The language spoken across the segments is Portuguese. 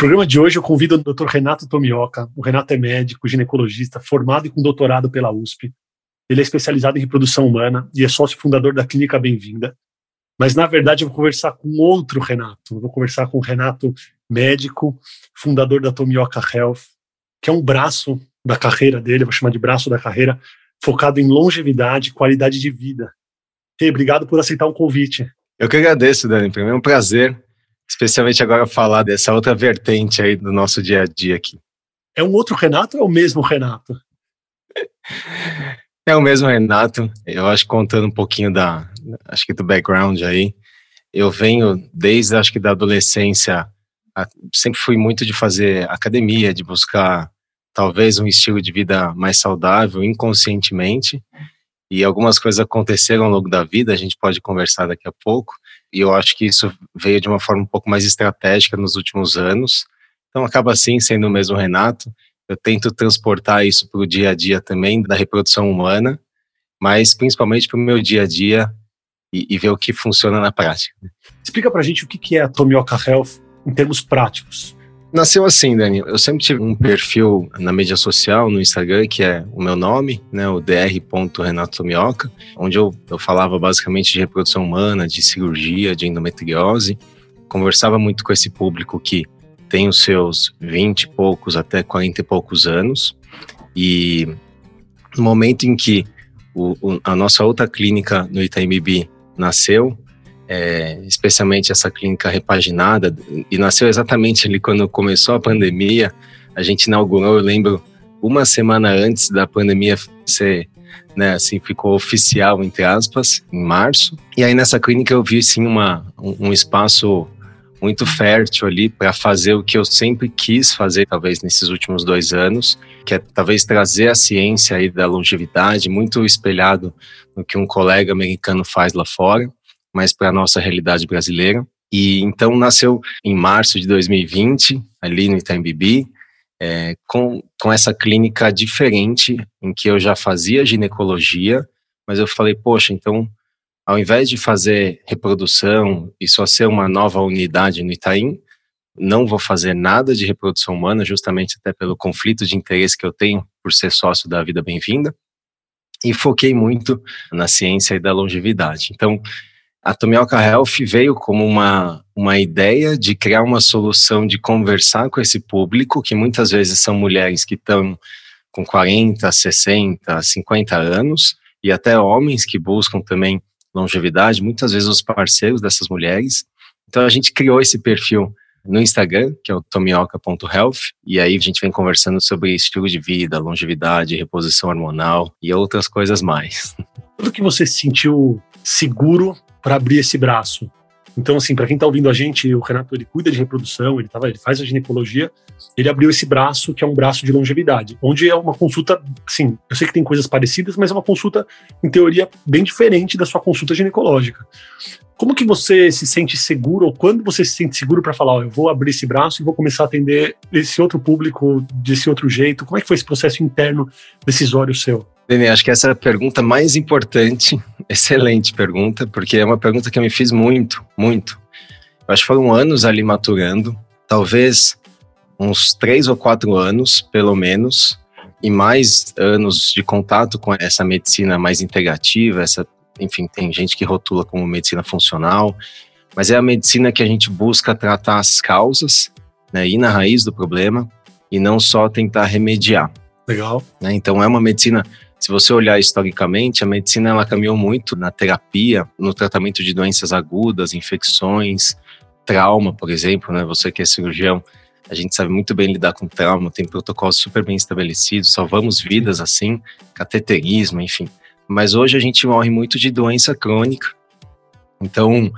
Programa de hoje eu convido o Dr. Renato Tomioka. O Renato é médico, ginecologista, formado e com doutorado pela USP. Ele é especializado em reprodução humana e é sócio fundador da Clínica Bem-vinda, mas, na verdade, eu vou conversar com outro Renato. Eu vou conversar com o Renato, médico, fundador da Tomioka Health, que é um braço da carreira dele, vou chamar de braço da carreira, focado em longevidade qualidade de vida. E obrigado por aceitar o convite. Eu que agradeço, Dani. Para mim é um prazer, especialmente agora falar dessa outra vertente aí do nosso dia a dia aqui. É um outro Renato ou é o mesmo Renato? É o mesmo Renato. Eu acho contando um pouquinho da, acho que do background aí, eu venho desde acho que da adolescência, sempre fui muito de fazer academia, de buscar talvez um estilo de vida mais saudável inconscientemente. E algumas coisas aconteceram ao longo da vida, a gente pode conversar daqui a pouco. E eu acho que isso veio de uma forma um pouco mais estratégica nos últimos anos. Então acaba assim sendo o mesmo Renato. Eu tento transportar isso para o dia a dia também da reprodução humana, mas principalmente para o meu dia a dia e, e, ver o que funciona na prática. Explica para a gente o que é a Tomioka Health em termos práticos. Nasceu assim, Dani. Eu sempre tive um perfil na mídia social, no Instagram, que é o meu nome, né, o dr.renatotomioka, onde eu, eu falava basicamente de reprodução humana, de cirurgia, de endometriose. Conversava muito com esse público que tem os seus 20 e poucos até 40 e poucos anos. E no momento em que o, a nossa outra clínica no Itaim Bibi nasceu, é, especialmente essa clínica repaginada, e nasceu exatamente ali quando começou a pandemia. A gente inaugurou, eu lembro, uma semana antes da pandemia ser, né, assim, ficou oficial, entre aspas, em março. E aí nessa clínica eu vi, sim, uma, um, espaço muito fértil ali para fazer o que eu sempre quis fazer, talvez nesses últimos dois anos, que é talvez trazer a ciência aí da longevidade, muito espelhado no que um colega americano faz lá fora, mas para a nossa realidade brasileira. E então nasceu em março de 2020, ali no Itaim Bibi, é, com, com essa clínica diferente, em que eu já fazia ginecologia, mas eu falei, poxa, então ao invés de fazer reprodução e só ser uma nova unidade no Itaim, não vou fazer nada de reprodução humana, justamente até pelo conflito de interesse que eu tenho por ser sócio da Vida Bem-vinda, e foquei muito na ciência e da longevidade. Então, a Tomioka Health veio como uma, uma ideia de criar uma solução de conversar com esse público, que muitas vezes são mulheres que estão com 40, 60, 50 anos, e até homens que buscam também longevidade, muitas vezes os parceiros dessas mulheres. Então a gente criou esse perfil no Instagram, que é o tomioka.health, e aí a gente vem conversando sobre estilo de vida, longevidade, reposição hormonal e outras coisas mais. Tudo que você se sentiu seguro para abrir esse braço? Então, assim, para quem está ouvindo a gente, o Renato ele cuida de reprodução, ele, tava, ele faz a ginecologia, ele abriu esse braço que é um braço de longevidade, onde é uma consulta, sim, eu sei que tem coisas parecidas, mas é uma consulta, em teoria, bem diferente da sua consulta ginecológica. Como que você se sente seguro, ou quando você se sente seguro para falar, eu vou abrir esse braço e vou começar a atender esse outro público desse outro jeito? Como é que foi esse processo interno decisório seu? Dene, acho que essa é a pergunta mais importante. Excelente pergunta, porque é uma pergunta que eu me fiz muito, muito. Eu acho que foram anos ali maturando, talvez uns três ou quatro anos, pelo menos, e mais anos de contato com essa medicina mais integrativa, essa, enfim, tem gente que rotula como medicina funcional, mas é a medicina que a gente busca tratar as causas, né, ir na raiz do problema e não só tentar remediar. Legal. Né, então é uma medicina se você olhar historicamente, a medicina ela caminhou muito na terapia, no tratamento de doenças agudas, infecções, trauma, por exemplo, né? Você que é cirurgião, a gente sabe muito bem lidar com trauma, tem protocolos super bem estabelecidos, salvamos vidas assim, cateterismo, enfim. Mas hoje a gente morre muito de doença crônica. Então,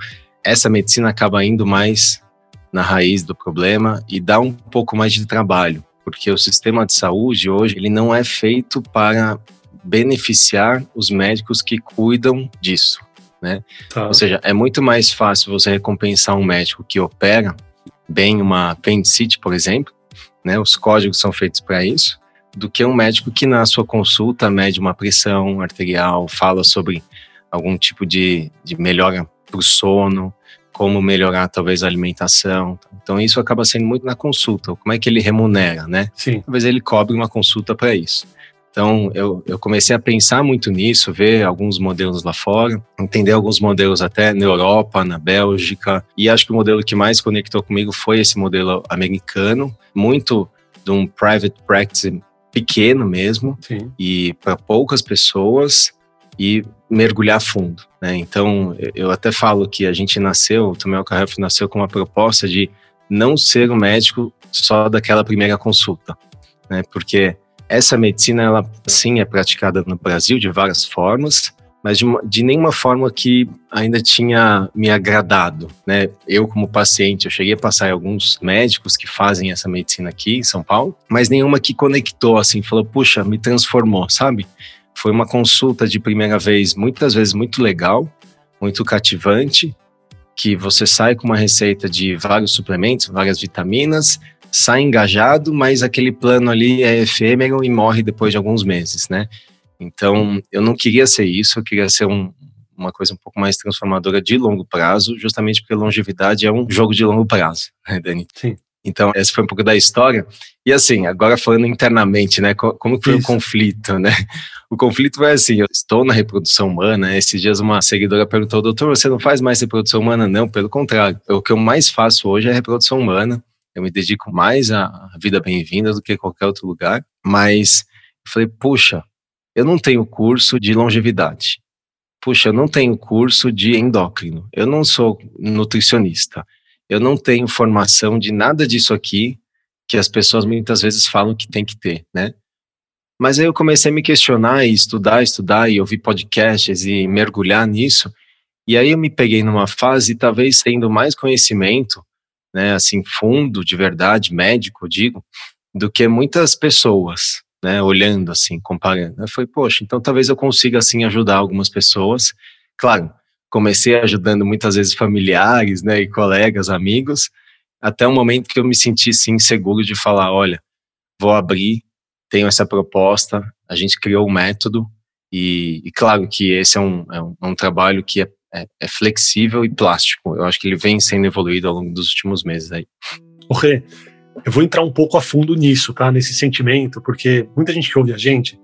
essa medicina acaba indo mais na raiz do problema e dá um pouco mais de trabalho. porque o sistema de saúde hoje ele não é feito para beneficiar os médicos que cuidam disso, né? Tá. Ou seja, é muito mais fácil você recompensar um médico que opera bem uma apendicite, por exemplo, né? Os códigos são feitos para isso, do que um médico que na sua consulta mede uma pressão arterial, fala sobre algum tipo de, de melhora para o sono, como melhorar talvez a alimentação. Então isso acaba sendo muito na consulta. Como é que ele remunera, né? Sim. Talvez ele cobre uma consulta para isso. Então eu, eu comecei a pensar muito nisso, ver alguns modelos lá fora, entender alguns modelos até na Europa, na Bélgica. E acho que o modelo que mais conectou comigo foi esse modelo americano, muito de um private practice pequeno mesmo Sim. e para poucas pessoas e mergulhar fundo. Né? Então, eu até falo que a gente nasceu, o Tomel Carref nasceu com uma proposta de não ser um médico só daquela primeira consulta, né? porque essa medicina, ela sim é praticada no Brasil de várias formas, mas de, uma, de, nenhuma forma que ainda tinha me agradado, né? Eu como paciente, eu cheguei a passar em alguns médicos que fazem essa medicina aqui em São Paulo, mas nenhuma que conectou assim, falou, puxa, me transformou, sabe? Foi uma consulta de primeira vez, muitas vezes muito legal, muito cativante, que você sai com uma receita de vários suplementos, várias vitaminas, sai engajado, mas aquele plano ali é efêmero e morre depois de alguns meses, né? Então, eu não queria ser isso, eu queria ser um, uma coisa um pouco mais transformadora de longo prazo, justamente porque longevidade é um jogo de longo prazo, né, Dani? Sim. Então, essa foi um pouco da história. E assim, agora falando internamente, né? Como foi Isso. o conflito, né? O conflito vai assim, eu estou na reprodução humana, esses dias uma seguidora perguntou, doutor, você não faz mais reprodução humana? Não, pelo contrário. O que eu mais faço hoje é reprodução humana. Eu me dedico mais à vida bem-vinda do que qualquer outro lugar. Mas eu falei, puxa, eu não tenho curso de longevidade. Puxa, eu não tenho curso de endócrino. Eu não sou nutricionista eu não tenho formação de nada disso aqui que as pessoas muitas vezes falam que tem que ter, né? Mas aí eu comecei a me questionar e estudar, estudar e ouvir podcasts e mergulhar nisso. E aí eu me peguei numa fase, talvez tendo mais conhecimento, né, assim, fundo de verdade, médico, digo, do que muitas pessoas, né, olhando assim, comparando. Falei, poxa, então talvez eu consiga assim ajudar algumas pessoas. Claro, comecei ajudando muitas vezes familiares, né, e colegas, amigos, até o momento que eu me senti sim seguro de falar, olha, vou abrir, tenho essa proposta, a gente criou um método e, e claro que esse é um, é um, é um trabalho que é, é, é, flexível e plástico. Eu acho que ele vem sendo evoluído ao longo dos últimos meses aí. O eu vou entrar um pouco a fundo nisso, tá? Nesse sentimento, porque muita gente que ouve a gente,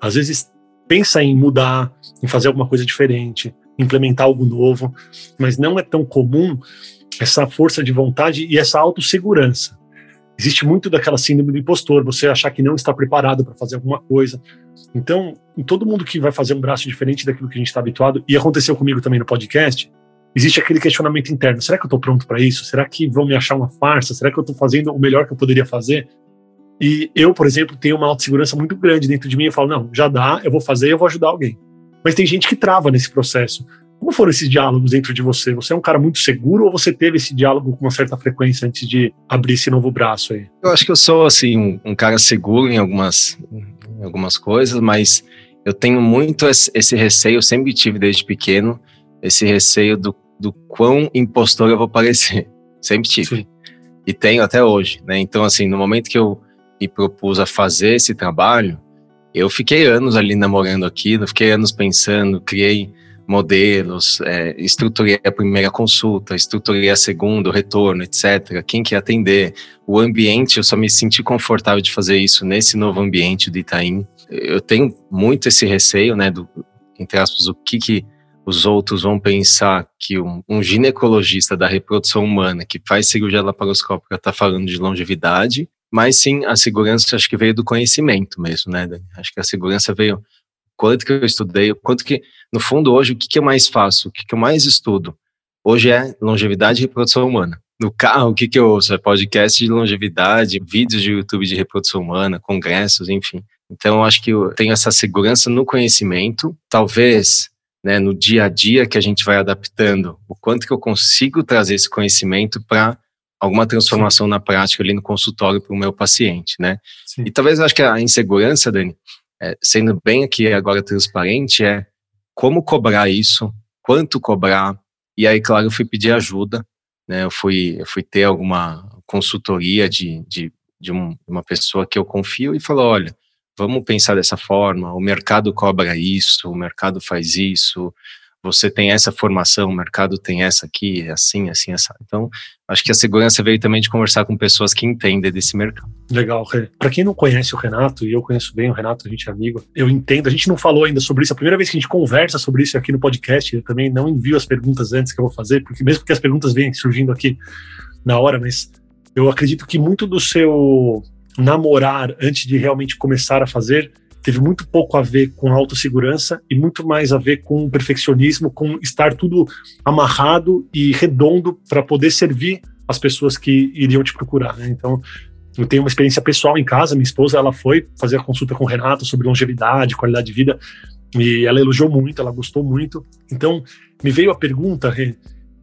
às vezes pensa em mudar, em fazer alguma coisa diferente, implementar algo novo, mas não é tão comum essa força de vontade e essa autossegurança. Existe muito daquela síndrome do impostor, você achar que não está preparado para fazer alguma coisa. Então, em todo mundo que vai fazer um braço diferente daquilo que a gente está habituado, e aconteceu comigo também no podcast, existe aquele questionamento interno: será que eu estou pronto para isso? Será que vão me achar uma farsa? Será que eu estou fazendo o melhor que eu poderia fazer? E eu, por exemplo, tenho uma autossegurança muito grande dentro de mim. Eu falo: não, já dá, eu vou fazer, eu vou ajudar alguém. Mas tem gente que trava nesse processo. Como foram esses diálogos dentro de você? Você é um cara muito seguro ou você teve esse diálogo com uma certa frequência antes de abrir esse novo braço aí? Eu acho que eu sou, assim, um, um cara seguro em algumas, em algumas coisas, mas eu tenho muito esse receio, eu sempre tive desde pequeno, esse receio do, do quão impostor eu vou parecer. Sempre tive. Sim. E tenho até hoje, né? Então, assim, no momento que eu me propus a fazer esse trabalho, eu fiquei anos ali namorando aquilo, fiquei anos pensando, criei modelos, é, estruturei a primeira consulta, estruturei a segunda, o retorno, etc. Quem quer atender, o ambiente, eu só me senti confortável de fazer isso nesse novo ambiente do Itaim. Eu tenho muito esse receio, né, do, entre aspas, o que, que os outros vão pensar que um, um ginecologista da reprodução humana que faz cirurgia laparoscópica está falando de longevidade mas sim a segurança acho que veio do conhecimento mesmo, né? Acho que a segurança veio quanto que eu estudei, quanto que no fundo hoje o que, que eu mais faço, o que, que eu mais estudo hoje é longevidade e reprodução humana. No carro, o que, que eu ouço? É podcast de longevidade, vídeos de YouTube de reprodução humana, congressos, enfim. Então, eu acho que eu tenho essa segurança no conhecimento, talvez né, no dia a dia que a gente vai adaptando, o quanto que eu consigo trazer esse conhecimento para alguma transformação Sim. na prática ali no consultório para o meu paciente, né? Sim. E talvez eu acho que a insegurança, Dani, é, sendo bem aqui agora transparente, é como cobrar isso, quanto cobrar, e aí, claro, eu fui pedir ajuda, né? Eu fui, eu fui ter alguma consultoria de, de, de um, uma pessoa que eu confio e falou, olha, vamos pensar dessa forma, o mercado cobra isso, o mercado faz isso, você tem essa formação, o mercado tem essa aqui, é assim, assim, assim. Então, acho que a segurança veio também de conversar com pessoas que entendem desse mercado. Legal, para quem não conhece o Renato, e eu conheço bem o Renato, a gente é amigo, eu entendo, a gente não falou ainda sobre isso, a primeira vez que a gente conversa sobre isso aqui no podcast, eu também não envio as perguntas antes que eu vou fazer, porque mesmo que as perguntas venham surgindo aqui na hora, mas eu acredito que muito do seu namorar antes de realmente começar a fazer teve muito pouco a ver com autossegurança e muito mais a ver com perfeccionismo, com estar tudo amarrado e redondo para poder servir as pessoas que iriam te procurar. Né? Então, eu tenho uma experiência pessoal em casa. Minha esposa ela foi fazer a consulta com o Renato sobre longevidade, qualidade de vida, e ela elogiou muito, ela gostou muito. Então, me veio a pergunta, Rê,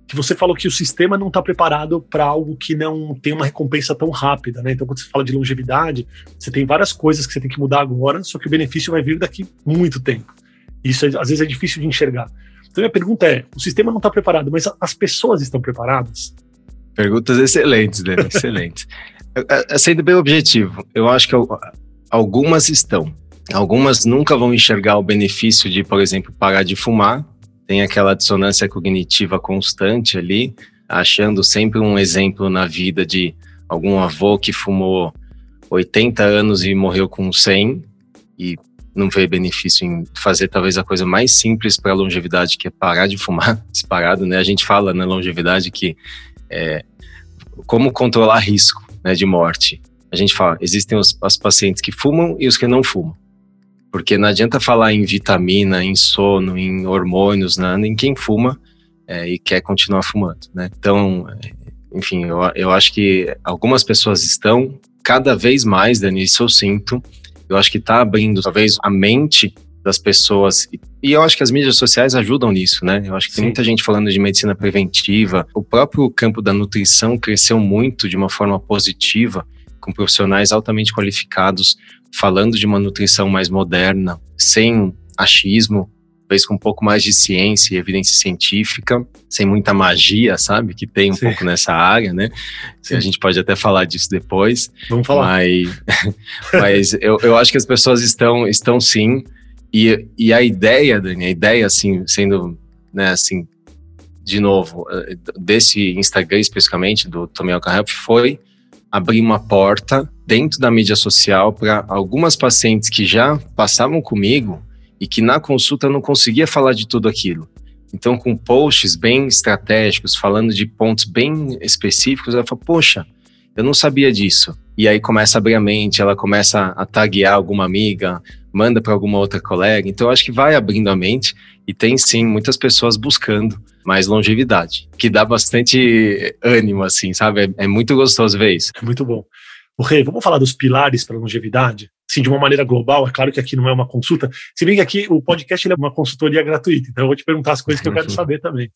que você falou que o sistema não está preparado para algo que não tem uma recompensa tão rápida, né? Então, quando você fala de longevidade, você tem várias coisas que você tem que mudar agora, só que o benefício vai vir daqui muito tempo. Isso às vezes é difícil de enxergar. Então, minha pergunta é: o sistema não está preparado, mas as pessoas estão preparadas? Perguntas excelentes, né? excelentes. É, é, sendo bem objetivo, eu acho que algumas estão. Algumas nunca vão enxergar o benefício de, por exemplo, parar de fumar, tem aquela dissonância cognitiva constante ali, achando sempre um exemplo na vida de algum avô que fumou 80 anos e morreu com 100 e não vê benefício em fazer talvez a coisa mais simples para a longevidade, que é parar de fumar disparado, né? A gente fala na longevidade que é, como controlar risco né, de morte. A gente fala, existem os, os pacientes que fumam e os que não fumam. Porque não adianta falar em vitamina, em sono, em hormônios, né, em quem fuma é, e quer continuar fumando, né? Então, é, enfim, eu, eu acho que algumas pessoas estão cada vez mais, Dani, isso eu sinto, eu acho que está abrindo talvez a mente das pessoas. E eu acho que as mídias sociais ajudam nisso, né? Eu acho que Sim. tem muita gente falando de medicina preventiva. O próprio campo da nutrição cresceu muito de uma forma positiva, com profissionais altamente qualificados falando de uma nutrição mais moderna, sem achismo, talvez com um pouco mais de ciência e evidência científica, sem muita magia, sabe? Que tem um sim. pouco nessa área, né? Sim. A gente pode até falar disso depois. Vamos falar. Mas, mas eu, eu acho que as pessoas estão, estão sim. E, e a ideia, Dani, a ideia, assim, sendo, né, assim, de novo, eh, desse Instagram especificamente, do Tommy Help, foi abrir uma porta dentro da mídia social para algumas pacientes que já passavam comigo e que na consulta não conseguia falar de tudo aquilo. Então, com posts bem estratégicos, falando de pontos bem específicos, ela fala: Poxa, eu não sabia disso. E aí começa a abrir a mente, ela começa a taguear alguma amiga, manda para alguma outra colega. Então, acho que vai abrindo a mente e tem sim muitas pessoas buscando mais longevidade, que dá bastante ânimo, assim, sabe? É, é muito gostoso ver isso. É muito bom. O Rei, vamos falar dos pilares para longevidade? Sim, de uma maneira global, é claro que aqui não é uma consulta, se bem que aqui o podcast é uma consultoria gratuita, então eu vou te perguntar as coisas que eu quero saber também.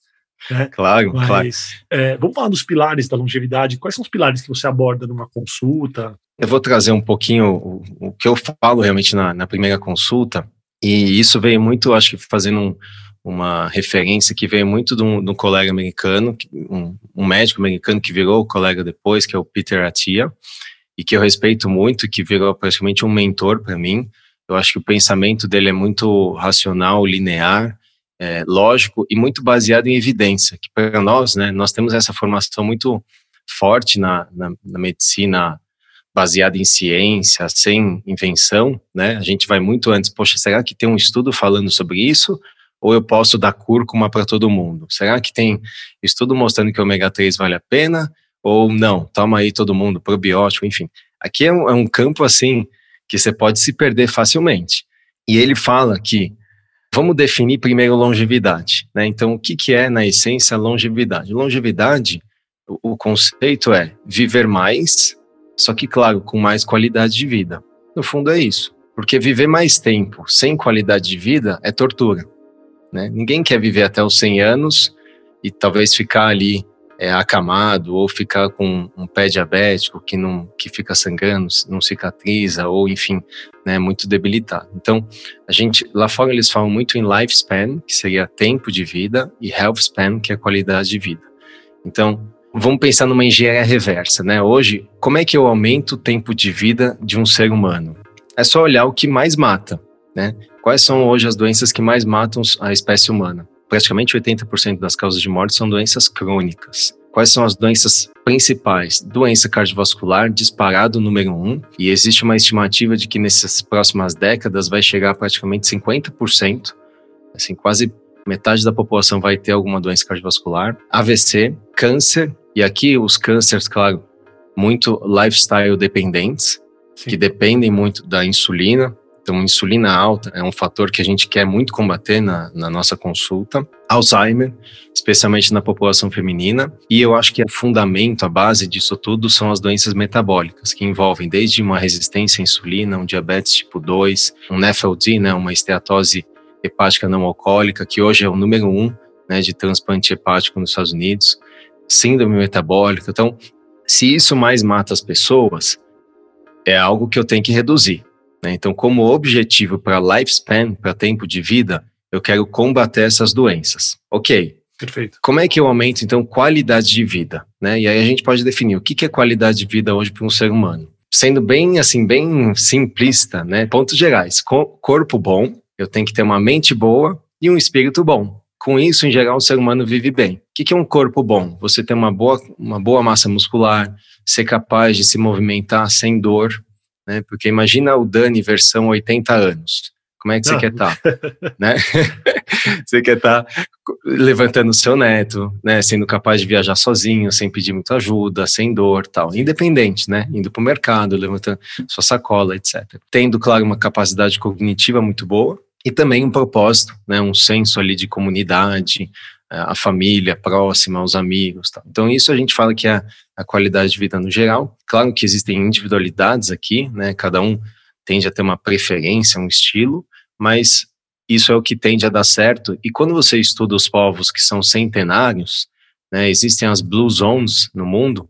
Né? Claro, Mas, claro. É, vamos falar dos pilares da longevidade. Quais são os pilares que você aborda numa consulta? Eu vou trazer um pouquinho o, o que eu falo realmente na, na, primeira consulta, e isso veio muito, acho que fazendo um, uma referência que veio muito de um, de um colega americano, um, um, médico americano que virou colega depois, que é o Peter Attia e que eu respeito muito, que virou praticamente um mentor para mim. Eu acho que o pensamento dele é muito racional, linear, é, lógico e muito baseado em evidência. Que para nós, né, nós temos essa formação muito forte na, na, na medicina baseada em ciência, sem invenção, né? A gente vai muito antes. Poxa, será que tem um estudo falando sobre isso? Ou eu posso dar cúrcuma para todo mundo? Será que tem estudo mostrando que ômega 3 vale a pena? ou não, toma aí todo mundo, probiótico, enfim. Aqui é um, é um campo assim que você pode se perder facilmente. E ele fala que vamos definir primeiro longevidade. Né? Então, o que, que é, na essência, longevidade? Longevidade, o, o conceito é viver mais, só que, claro, com mais qualidade de vida. No fundo, é isso. Porque viver mais tempo sem qualidade de vida é tortura. Né? Ninguém quer viver até os 100 anos e talvez ficar ali é, acamado ou ficar com um pé diabético que não que fica sangrando, não cicatriza ou enfim, né, muito debilitado. Então, a gente lá fora eles falam muito em lifespan, que seria tempo de vida, e health span, que é qualidade de vida. Então, vamos pensar numa engenharia reversa, né? Hoje, como é que eu aumento o tempo de vida de um ser humano? É só olhar o que mais mata, né? Quais são hoje as doenças que mais matam a espécie humana? praticamente 80% das causas de morte são doenças crônicas. Quais são as doenças principais? Doença cardiovascular, disparado número um, e existe uma estimativa de que nessas próximas décadas vai chegar a praticamente 50%, assim, quase metade da população vai ter alguma doença cardiovascular, AVC, câncer, e aqui os cânceres, claro, muito lifestyle dependentes, Sim. que dependem muito da insulina, então, insulina alta é um fator que a gente quer muito combater na, na nossa consulta. Alzheimer, especialmente na população feminina. E eu acho que o fundamento, a base disso tudo são as doenças metabólicas, que envolvem desde uma resistência à insulina, um diabetes tipo 2, um NEFLD, né, uma esteatose hepática não alcoólica, que hoje é o número um né, de transplante hepático nos Estados Unidos, síndrome metabólica. Então, se isso mais mata as pessoas, é algo que eu tenho que reduzir. Né? Então, como objetivo para lifespan, para tempo de vida, eu quero combater essas doenças. Ok. Perfeito. Como é que eu aumento, então, qualidade de vida? Né? E aí a gente pode definir o que é qualidade de vida hoje para um ser humano. Sendo bem, assim, bem simplista, né? Pontos gerais. Corpo bom, eu tenho que ter uma mente boa e um espírito bom. Com isso, em geral, o ser humano vive bem. O que é um corpo bom? Você ter uma boa, uma boa massa muscular, ser capaz de se movimentar sem dor, né? Porque imagina o Dani versão 80 anos. Como é que você Não. quer estar? Tá, né? você quer estar tá levantando o seu neto, né? Sendo capaz de viajar sozinho, sem pedir muita ajuda, sem dor, tal. Independente, né? Indo para o mercado, levantando sua sacola, etc. Tendo, claro, uma capacidade cognitiva muito boa e também um propósito, né? Um senso ali de comunidade, a família próxima, os amigos. Tal. Então, isso a gente fala que é a qualidade de vida no geral. Claro que existem individualidades aqui, né? Cada um tende a ter uma preferência, um estilo, mas isso é o que tende a dar certo. E quando você estuda os povos que são centenários, né, existem as Blue Zones no mundo,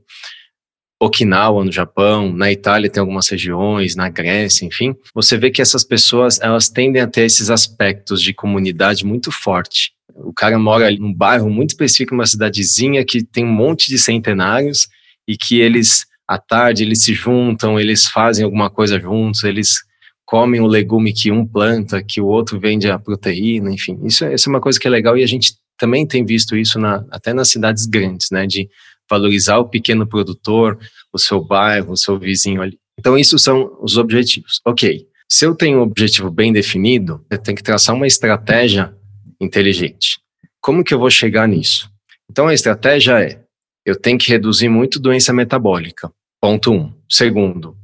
Okinawa no Japão, na Itália tem algumas regiões, na Grécia, enfim, você vê que essas pessoas elas tendem a ter esses aspectos de comunidade muito forte. O cara mora ali num bairro muito específico, uma cidadezinha que tem um monte de centenários e que eles à tarde eles se juntam, eles fazem alguma coisa juntos, eles comem o legume que um planta, que o outro vende a proteína, enfim. Isso, é, isso é uma coisa que é legal e a gente também tem visto isso na, até nas cidades grandes, né, de valorizar o pequeno produtor, o seu bairro, o seu vizinho ali. Então, isso são os objetivos. Ok, se eu tenho um objetivo bem definido, eu tenho que traçar uma estratégia inteligente. Como que eu vou chegar nisso? Então a estratégia é: eu tenho que reduzir muito doença metabólica. Ponto um. Segundo,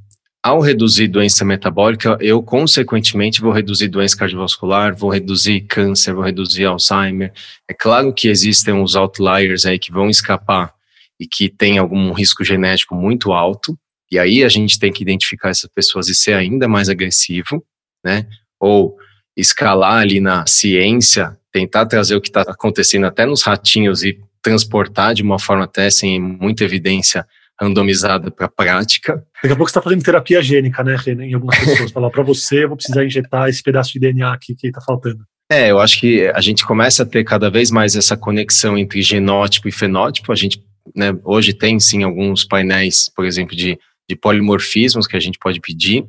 ao reduzir doença metabólica, eu consequentemente vou reduzir doença cardiovascular, vou reduzir câncer, vou reduzir Alzheimer. É claro que existem uns outliers aí que vão escapar e que tem algum risco genético muito alto, e aí a gente tem que identificar essas pessoas e ser ainda mais agressivo, né? Ou escalar ali na ciência, tentar trazer o que está acontecendo até nos ratinhos e transportar de uma forma até sem muita evidência randomizada para a prática. Daqui a pouco você está fazendo terapia gênica, né, Renan, em algumas pessoas. Falar para você, eu vou precisar injetar esse pedaço de DNA aqui que está faltando. É, eu acho que a gente começa a ter cada vez mais essa conexão entre genótipo e fenótipo. A gente, né, hoje tem sim alguns painéis, por exemplo, de, de polimorfismos que a gente pode pedir.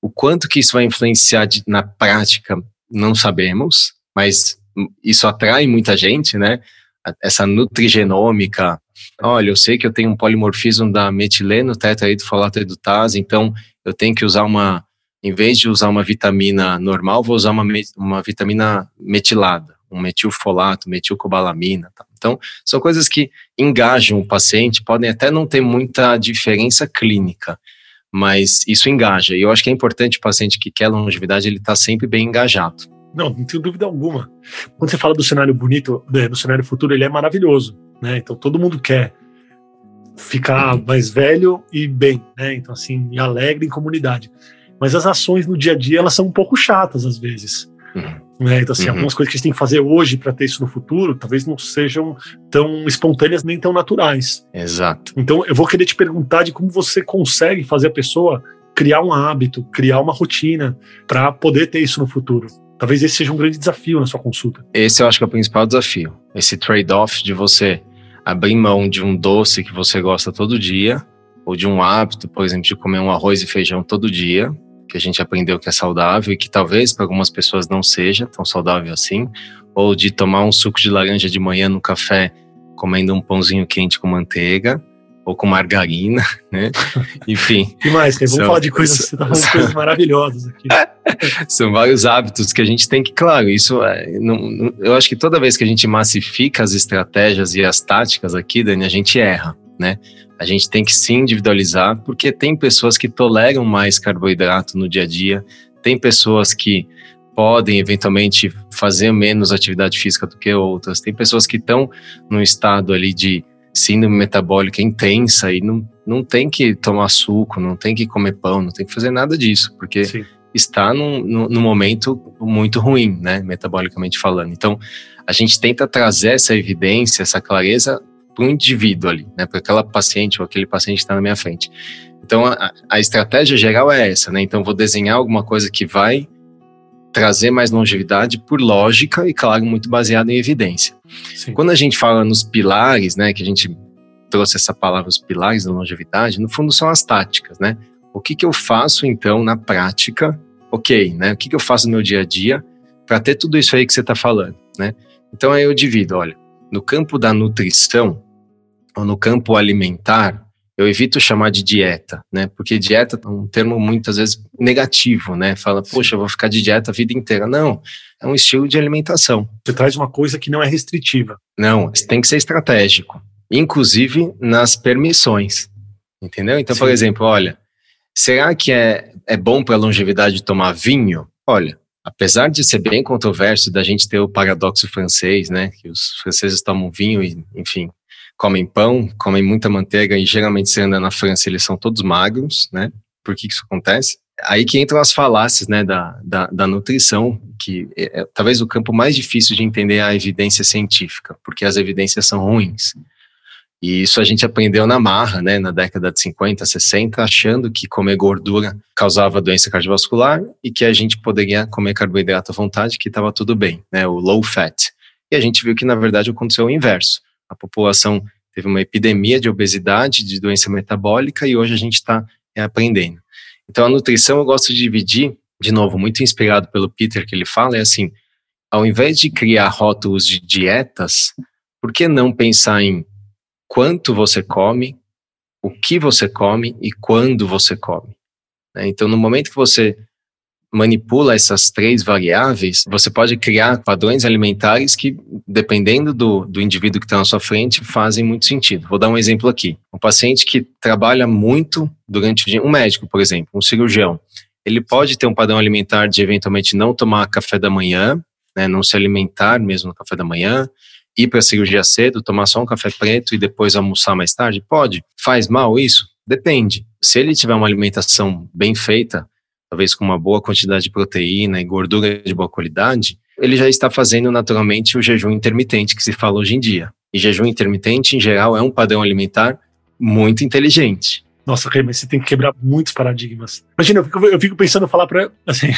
O quanto que isso vai influenciar de, na prática, não sabemos, mas isso atrai muita gente, né? Essa nutrigenômica. Olha, eu sei que eu tenho um polimorfismo da metileno tetraidrofolato edutase, então eu tenho que usar uma, em vez de usar uma vitamina normal, vou usar uma, uma vitamina metilada, um metilfolato, metilcobalamina. Tá? Então, são coisas que engajam o paciente, podem até não ter muita diferença clínica, mas isso engaja. E eu acho que é importante o paciente que quer longevidade, ele está sempre bem engajado. Não, não tenho dúvida alguma. Quando você fala do cenário bonito, né, do cenário futuro, ele é maravilhoso, né? Então todo mundo quer ficar mais velho e bem, né? Então assim, e alegre em comunidade. Mas as ações no dia a dia, elas são um pouco chatas às vezes. Uhum. Né? Então, assim, uhum. algumas coisas que a gente tem que fazer hoje para ter isso no futuro, talvez não sejam tão espontâneas nem tão naturais. Exato. Então, eu vou querer te perguntar de como você consegue fazer a pessoa criar um hábito, criar uma rotina para poder ter isso no futuro. Talvez esse seja um grande desafio na sua consulta. Esse eu acho que é o principal desafio. Esse trade-off de você abrir mão de um doce que você gosta todo dia, ou de um hábito, por exemplo, de comer um arroz e feijão todo dia, que a gente aprendeu que é saudável e que talvez para algumas pessoas não seja tão saudável assim, ou de tomar um suco de laranja de manhã no café comendo um pãozinho quente com manteiga, ou com margarina, né? Enfim. que mais? Vamos são, falar de coisas, você tá falando coisas maravilhosas aqui. são vários hábitos que a gente tem que, claro, isso é, não, eu acho que toda vez que a gente massifica as estratégias e as táticas aqui, Dani, a gente erra, né? A gente tem que se individualizar, porque tem pessoas que toleram mais carboidrato no dia a dia, tem pessoas que podem eventualmente fazer menos atividade física do que outras, tem pessoas que estão num estado ali de síndrome metabólica intensa e não, não tem que tomar suco, não tem que comer pão, não tem que fazer nada disso, porque Sim. está num, num, momento muito ruim, né, metabolicamente falando. Então, a gente tenta trazer essa evidência, essa clareza para o indivíduo ali, né, para aquela paciente ou aquele paciente que está na minha frente. Então, a, a estratégia geral é essa, né? Então, vou desenhar alguma coisa que vai trazer mais longevidade por lógica e, claro, muito baseado em evidência. Sim. Quando a gente fala nos pilares, né, que a gente trouxe essa palavra, os pilares da longevidade, no fundo são as táticas, né? O que, que eu faço, então, na prática, ok, né? O que, que eu faço no meu dia a dia para ter tudo isso aí que você está falando, né? Então, aí eu divido, olha, no campo da nutrição, ou no campo alimentar, eu evito chamar de dieta, né? Porque dieta é um termo muitas vezes negativo, né? Fala, poxa, eu vou ficar de dieta a vida inteira. Não, é um estilo de alimentação. Você traz uma coisa que não é restritiva. Não, tem que ser estratégico, inclusive nas permissões, entendeu? Então, Sim. por exemplo, olha, será que é, é bom para a longevidade tomar vinho? Olha, apesar de ser bem controverso da gente ter o paradoxo francês, né? Que os franceses tomam vinho e, enfim, comem pão, comem muita manteiga e geralmente você anda na França eles são todos magros, né? Por que, que isso acontece? Aí que entram as falácias, né, da, da, da nutrição, que é, é, talvez o campo mais difícil de entender é a evidência científica, porque as evidências são ruins. E isso a gente aprendeu na marra, né, na década de 50, 60, achando que comer gordura causava doença cardiovascular e que a gente poderia comer carboidrato à vontade, que estava tudo bem, né, o low fat. E a gente viu que, na verdade, aconteceu o inverso a população teve uma epidemia de obesidade, de doença metabólica, e hoje a gente está aprendendo. Então, a nutrição eu gosto de dividir, de novo, muito inspirado pelo Peter, que ele fala, é assim, ao invés de criar rótulos de dietas, por que não pensar em quanto você come, o que você come e quando você come? Né? Então, no momento que você manipula essas três variáveis, você pode criar padrões alimentares que, dependendo do, do indivíduo que está na sua frente, fazem muito sentido. Vou dar um exemplo aqui. Um paciente que trabalha muito durante o dia, um médico, por exemplo, um cirurgião, ele pode ter um padrão alimentar de eventualmente não tomar café da manhã, né, não se alimentar mesmo no café da manhã, ir para a cirurgia cedo, tomar só um café preto e depois almoçar mais tarde? Pode. Faz mal isso? Depende. Se ele tiver uma alimentação bem feita, talvez com uma boa quantidade de proteína e gordura de boa qualidade, ele já está fazendo naturalmente o jejum intermitente que se fala hoje em dia. E jejum intermitente, em geral, é um padrão alimentar muito inteligente. Nossa, mas você tem que quebrar muitos paradigmas. Imagina, eu fico, eu fico pensando falar para assim,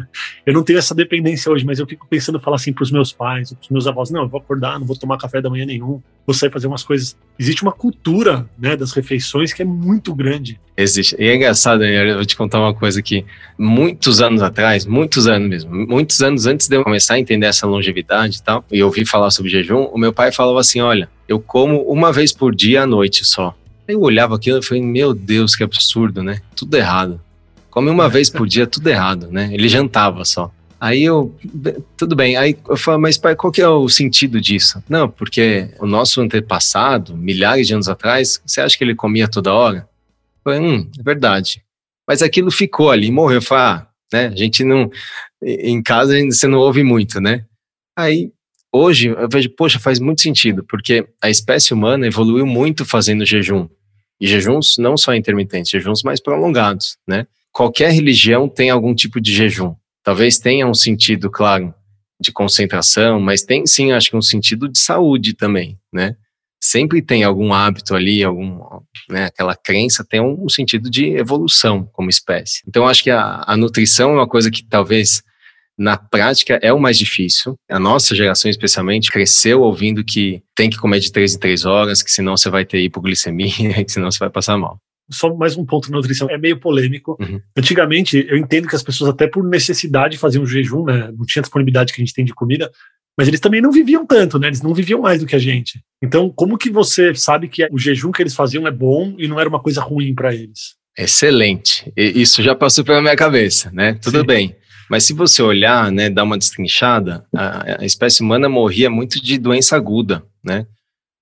eu não tenho essa dependência hoje, mas eu fico pensando falar assim para os meus pais, para os meus avós, não, eu vou acordar, não vou tomar café da manhã nenhum, vou sair fazer umas coisas. Existe uma cultura, né, das refeições que é muito grande. Existe. E é engraçado, Daniel, eu vou te contar uma coisa que muitos anos atrás, muitos anos mesmo, muitos anos antes de eu começar a entender essa longevidade e tal, e ouvir falar sobre jejum, o meu pai falava assim, olha, eu como uma vez por dia à noite só. Eu olhava aquilo e falei, meu Deus, que absurdo, né? Tudo errado. Come uma vez por dia, tudo errado, né? Ele jantava só. Aí eu, tudo bem. Aí eu falei, mas pai, qual que é o sentido disso? Não, porque o nosso antepassado, milhares de anos atrás, você acha que ele comia toda hora? Eu falei, hum, é verdade. Mas aquilo ficou ali, morreu. Eu falei, ah, né? A gente não, em casa você não ouve muito, né? Aí hoje eu vejo, poxa, faz muito sentido, porque a espécie humana evoluiu muito fazendo jejum. E jejuns não só intermitentes, jejuns mais prolongados, né? Qualquer religião tem algum tipo de jejum. Talvez tenha um sentido, claro, de concentração, mas tem sim, acho que um sentido de saúde também, né? Sempre tem algum hábito ali, algum, né, aquela crença tem um, sentido de evolução como espécie. Então, acho que a, a nutrição é uma coisa que talvez na prática é o mais difícil. A nossa geração, especialmente, cresceu ouvindo que tem que comer de três em três horas, que senão você vai ter hipoglicemia, que senão você vai passar mal só mais um ponto na nutrição, é meio polêmico. Uhum. Antigamente, eu entendo que as pessoas, até por necessidade, faziam um jejum, né? Não tinha disponibilidade que a gente tem de comida, mas eles também não viviam tanto, né? Eles não viviam mais do que a gente. Então, como que você sabe que o jejum que eles faziam é bom e não era uma coisa ruim para eles? Excelente. Isso já passou pela minha cabeça, né? Tudo Sim. bem. Mas se você olhar, né, dar uma destrinchada, a, a espécie humana morria muito de doença aguda, né?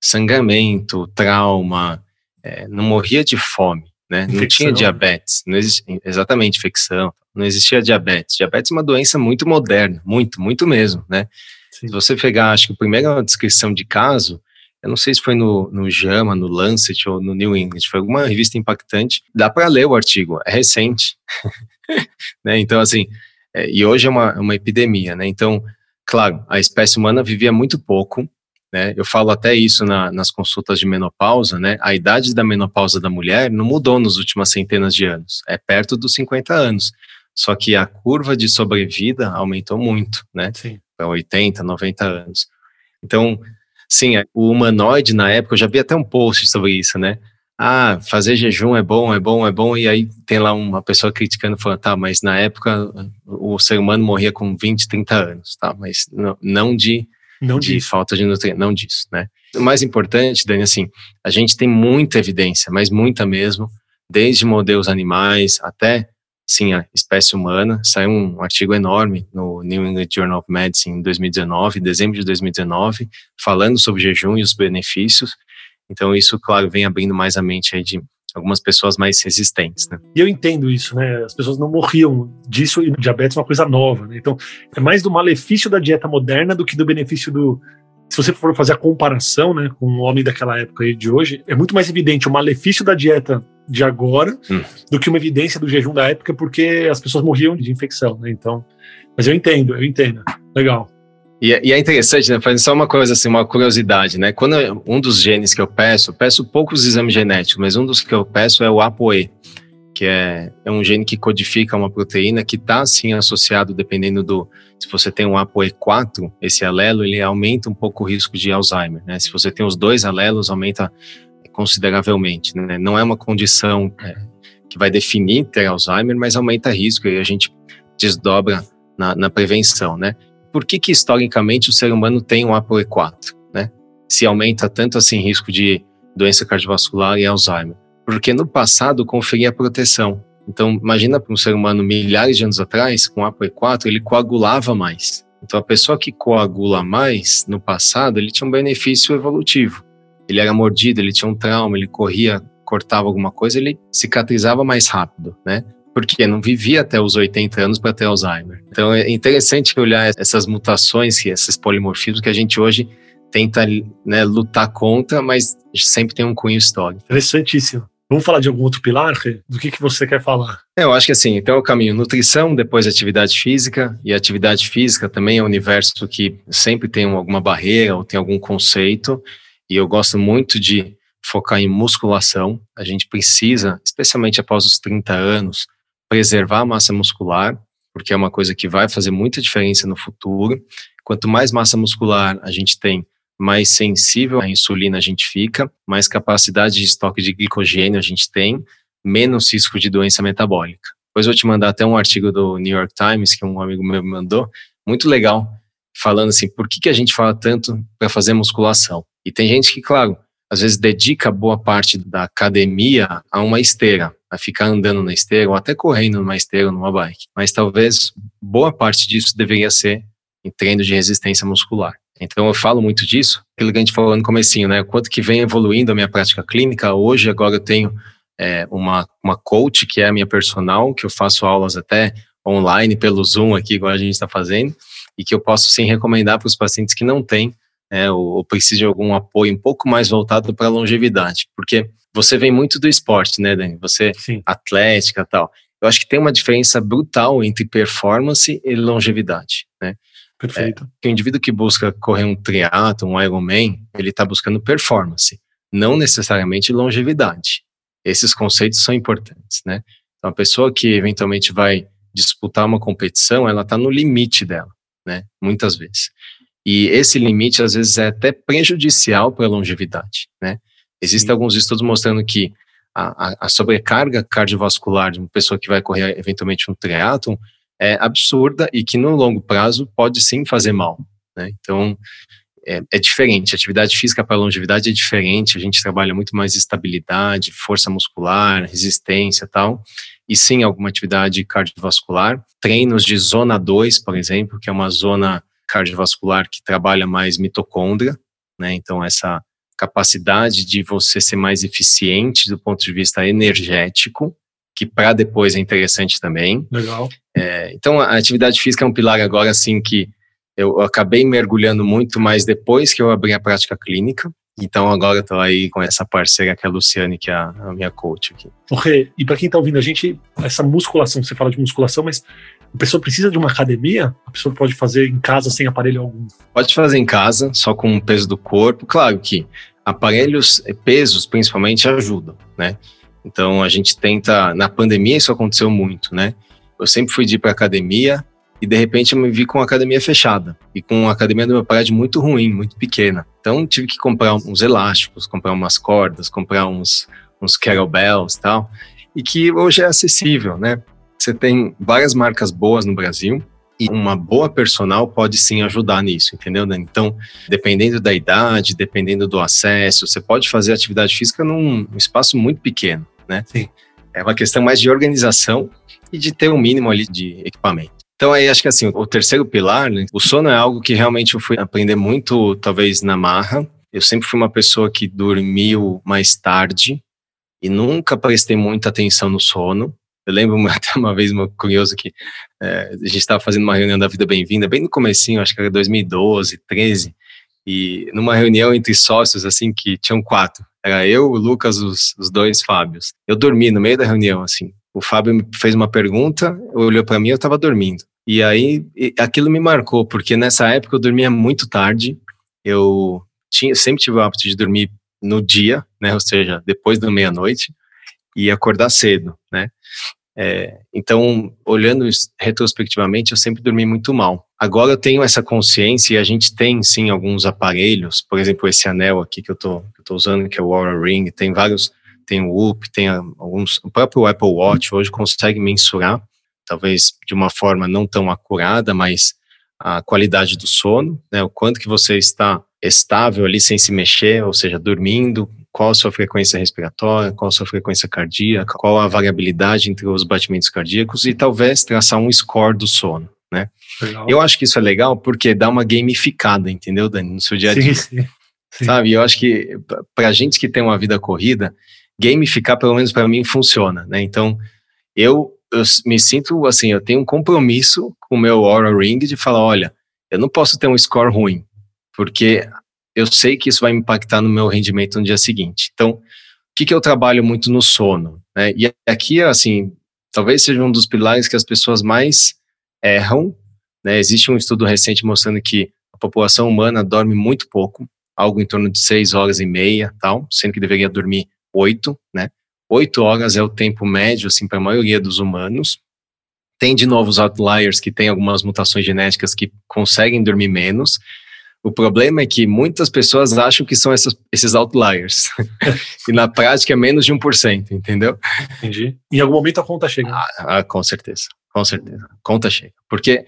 Sangramento, trauma, é, não morria de fome, né? Infecção. Não tinha diabetes, não existia, exatamente, infecção, não existia diabetes. Diabetes é uma doença muito moderna, muito, muito mesmo, né? Sim. Se você pegar, acho que a primeira descrição de caso, eu não sei se foi no, no JAMA, no Lancet ou no New England, foi alguma revista impactante, dá para ler o artigo, é recente, né? Então, assim, é, e hoje é uma, uma epidemia, né? Então, claro, a espécie humana vivia muito pouco, né? Eu falo até isso na, nas consultas de menopausa, né? A idade da menopausa da mulher não mudou nos últimos centenas de anos, é perto dos 50 anos. Só que a curva de sobrevida aumentou muito, né? Para 80, 90 anos. Então, sim, o humanoide na época, eu já vi até um post sobre isso, né? Ah, fazer jejum é bom, é bom, é bom, e aí tem lá uma pessoa criticando, falando, tá, mas na época o ser humano morria com 20, 30 anos, tá, mas não, não de não de disso. falta de nutrientes, não disso, né? O mais importante, Dani, assim, a gente tem muita evidência, mas muita mesmo, desde modelos animais até, sim, a espécie humana. Saiu um artigo enorme no New England Journal of Medicine em 2019, dezembro de 2019, falando sobre jejum e os benefícios. Então, isso, claro, vem abrindo mais a mente aí de algumas pessoas mais resistentes, né? E eu entendo isso, né? As pessoas não morriam disso e o diabetes é uma coisa nova, né? Então, é mais do malefício da dieta moderna do que do benefício do se você for fazer a comparação, né, com o homem daquela época e de hoje, é muito mais evidente o malefício da dieta de agora hum. do que uma evidência do jejum da época, porque as pessoas morriam de infecção, né? Então, mas eu entendo, eu entendo. Legal. E, é, e, é interessante, né? Fazendo só uma coisa assim, uma curiosidade, né? Quando eu, um dos genes que eu peço, peço poucos exames genéticos, mas um dos que eu peço é o ApoE, que é, é um gene que codifica uma proteína que está assim associado, dependendo do. Se você tem um ApoE4, esse alelo, ele aumenta um pouco o risco de Alzheimer, né? Se você tem os dois alelos, aumenta consideravelmente, né? Não é uma condição é, que vai definir ter Alzheimer, mas aumenta risco e a gente desdobra na, na prevenção, né? Por que, que historicamente o ser humano tem um ApoE4, né? Se aumenta tanto assim risco de doença cardiovascular e Alzheimer. Porque no passado conferia proteção. Então, imagina para um ser humano milhares de anos atrás, com ApoE4, ele coagulava mais. Então, a pessoa que coagula mais, no passado, ele tinha um benefício evolutivo. Ele era mordido, ele tinha um trauma, ele corria, cortava alguma coisa, ele cicatrizava mais rápido, né? Porque não vivia até os 80 anos para ter Alzheimer. Então é interessante olhar essas mutações, esses polimorfismos que a gente hoje tenta né, lutar contra, mas sempre tem um cunho histórico. Interessantíssimo. Vamos falar de algum outro pilar? Do que, que você quer falar? É, eu acho que assim, então é o caminho nutrição, depois atividade física, e atividade física também é um universo que sempre tem alguma barreira ou tem algum conceito, e eu gosto muito de focar em musculação. A gente precisa, especialmente após os 30 anos, preservar a massa muscular, porque é uma coisa que vai fazer muita diferença no futuro. Quanto mais massa muscular a gente tem, mais sensível à insulina a gente fica, mais capacidade de estoque de glicogênio a gente tem, menos risco de doença metabólica. Depois vou te mandar até um artigo do New York Times que um amigo meu me mandou, muito legal, falando assim, por que, que a gente fala tanto para fazer musculação? E tem gente que, claro, às vezes dedica boa parte da academia a uma esteira, a ficar andando na esteira ou até correndo numa esteira ou numa bike. Mas talvez boa parte disso deveria ser em treino de resistência muscular. Então eu falo muito disso, aquilo que a gente falou no comecinho, né? Quanto que vem evoluindo a minha prática clínica. Hoje, agora eu tenho é, uma, uma coach que é a minha personal, que eu faço aulas até online pelo Zoom aqui, igual a gente está fazendo, e que eu posso sim recomendar para os pacientes que não têm né, ou, ou precisa de algum apoio um pouco mais voltado para a longevidade, porque você vem muito do esporte, né, Dani? Você Sim. atlética tal. Eu acho que tem uma diferença brutal entre performance e longevidade, né? Perfeito. É, o indivíduo que busca correr um triatlo, um Ironman, ele está buscando performance, não necessariamente longevidade. Esses conceitos são importantes, né? Então, a pessoa que eventualmente vai disputar uma competição, ela está no limite dela, né? Muitas vezes. E esse limite, às vezes, é até prejudicial para a longevidade, né? Existem alguns estudos mostrando que a, a, sobrecarga cardiovascular de uma pessoa que vai correr eventualmente um triatlon é absurda e que no longo prazo pode sim fazer mal. Né? Então, é, é, diferente. A atividade física para longevidade é diferente. A gente trabalha muito mais estabilidade, força muscular, resistência tal. E sim, alguma atividade cardiovascular. Treinos de zona 2, por exemplo, que é uma zona cardiovascular que trabalha mais mitocôndria. Né? Então, essa capacidade de você ser mais eficiente do ponto de vista energético, que para depois é interessante também. Legal. É, então, a atividade física é um pilar agora, assim, que eu acabei mergulhando muito mais depois que eu abri a prática clínica. Então, agora estou aí com essa parceira que é a Luciane, que é a, minha coach aqui. Ok, e para quem está ouvindo a gente, essa musculação, você fala de musculação, mas a pessoa precisa de uma academia? A pessoa pode fazer em casa sem aparelho algum? Pode fazer em casa, só com o peso do corpo. Claro que aparelhos, pesos principalmente, ajudam, né? Então a gente tenta, na pandemia isso aconteceu muito, né? Eu sempre fui de ir para academia e de repente eu me vi com a academia fechada e com a academia do meu prédio muito ruim, muito pequena. Então tive que comprar uns elásticos, comprar umas cordas, comprar uns uns kettlebells, tal, e que hoje é acessível, né? Você tem várias marcas boas no Brasil, e uma boa personal pode sim ajudar nisso, entendeu? Então, dependendo da idade, dependendo do acesso, você pode fazer atividade física num espaço muito pequeno, né? Sim. É uma questão mais de organização e de ter um mínimo ali de equipamento. Então, aí acho que assim, o terceiro pilar, né, o sono é algo que realmente eu fui aprender muito, talvez na marra. Eu sempre fui uma pessoa que dormiu mais tarde e nunca prestei muita atenção no sono. Eu lembro até uma vez, uma curioso, que é, a gente estava fazendo uma reunião da Vida Bem-vinda, bem no comecinho, acho que era 2012, 13, e numa reunião entre sócios, assim, que tinham quatro. Era eu, o Lucas, os, os dois Fábios. Eu dormi no meio da reunião, assim. O Fábio me fez uma pergunta, olhou para mim, eu estava dormindo. E aí, aquilo me marcou, porque nessa época eu dormia muito tarde, eu tinha, sempre tive o hábito de dormir no dia, né, ou seja, depois da meia-noite, e acordar cedo, né. É, então, olhando retrospectivamente, eu sempre dormi muito mal. Agora eu tenho essa consciência e a gente tem sim alguns aparelhos, por exemplo, esse anel aqui que eu tô usando, que é o Aura Ring, tem vários, tem o Whoop, tem alguns, o próprio Apple Watch hoje consegue mensurar, talvez de uma forma não tão acurada, mas a qualidade do sono, né, o quanto que você está estável ali sem se mexer, ou seja, dormindo, qual a sua frequência respiratória, qual a sua frequência cardíaca, qual a variabilidade entre os batimentos cardíacos e talvez traçar um score do sono, né? Legal. Eu acho que isso é legal porque dá uma gamificada, entendeu, Dani, no seu dia a dia. Sim, sim, sim. Sabe, eu acho que para gente que tem uma vida corrida, gamificar pelo menos para mim funciona, né? Então, eu, eu me sinto assim, eu tenho um compromisso com o meu Aura Ring de falar, olha, eu não posso ter um score ruim, porque eu sei que isso vai impactar no meu rendimento no dia seguinte. Então, o que, que eu trabalho muito no sono? Né? E aqui, assim, talvez seja um dos pilares que as pessoas mais erram. Né? Existe um estudo recente mostrando que a população humana dorme muito pouco, algo em torno de seis horas e meia, tal, sendo que deveria dormir oito, né? Oito horas é o tempo médio, assim, para a maioria dos humanos. Tem, de novo, os outliers que têm algumas mutações genéticas que conseguem dormir menos, o problema é que muitas pessoas acham que são essas, esses outliers. e na prática é menos de 1%, entendeu? Entendi. Em algum momento a conta chega. Ah, ah, com certeza. Com certeza. A conta chega. Porque,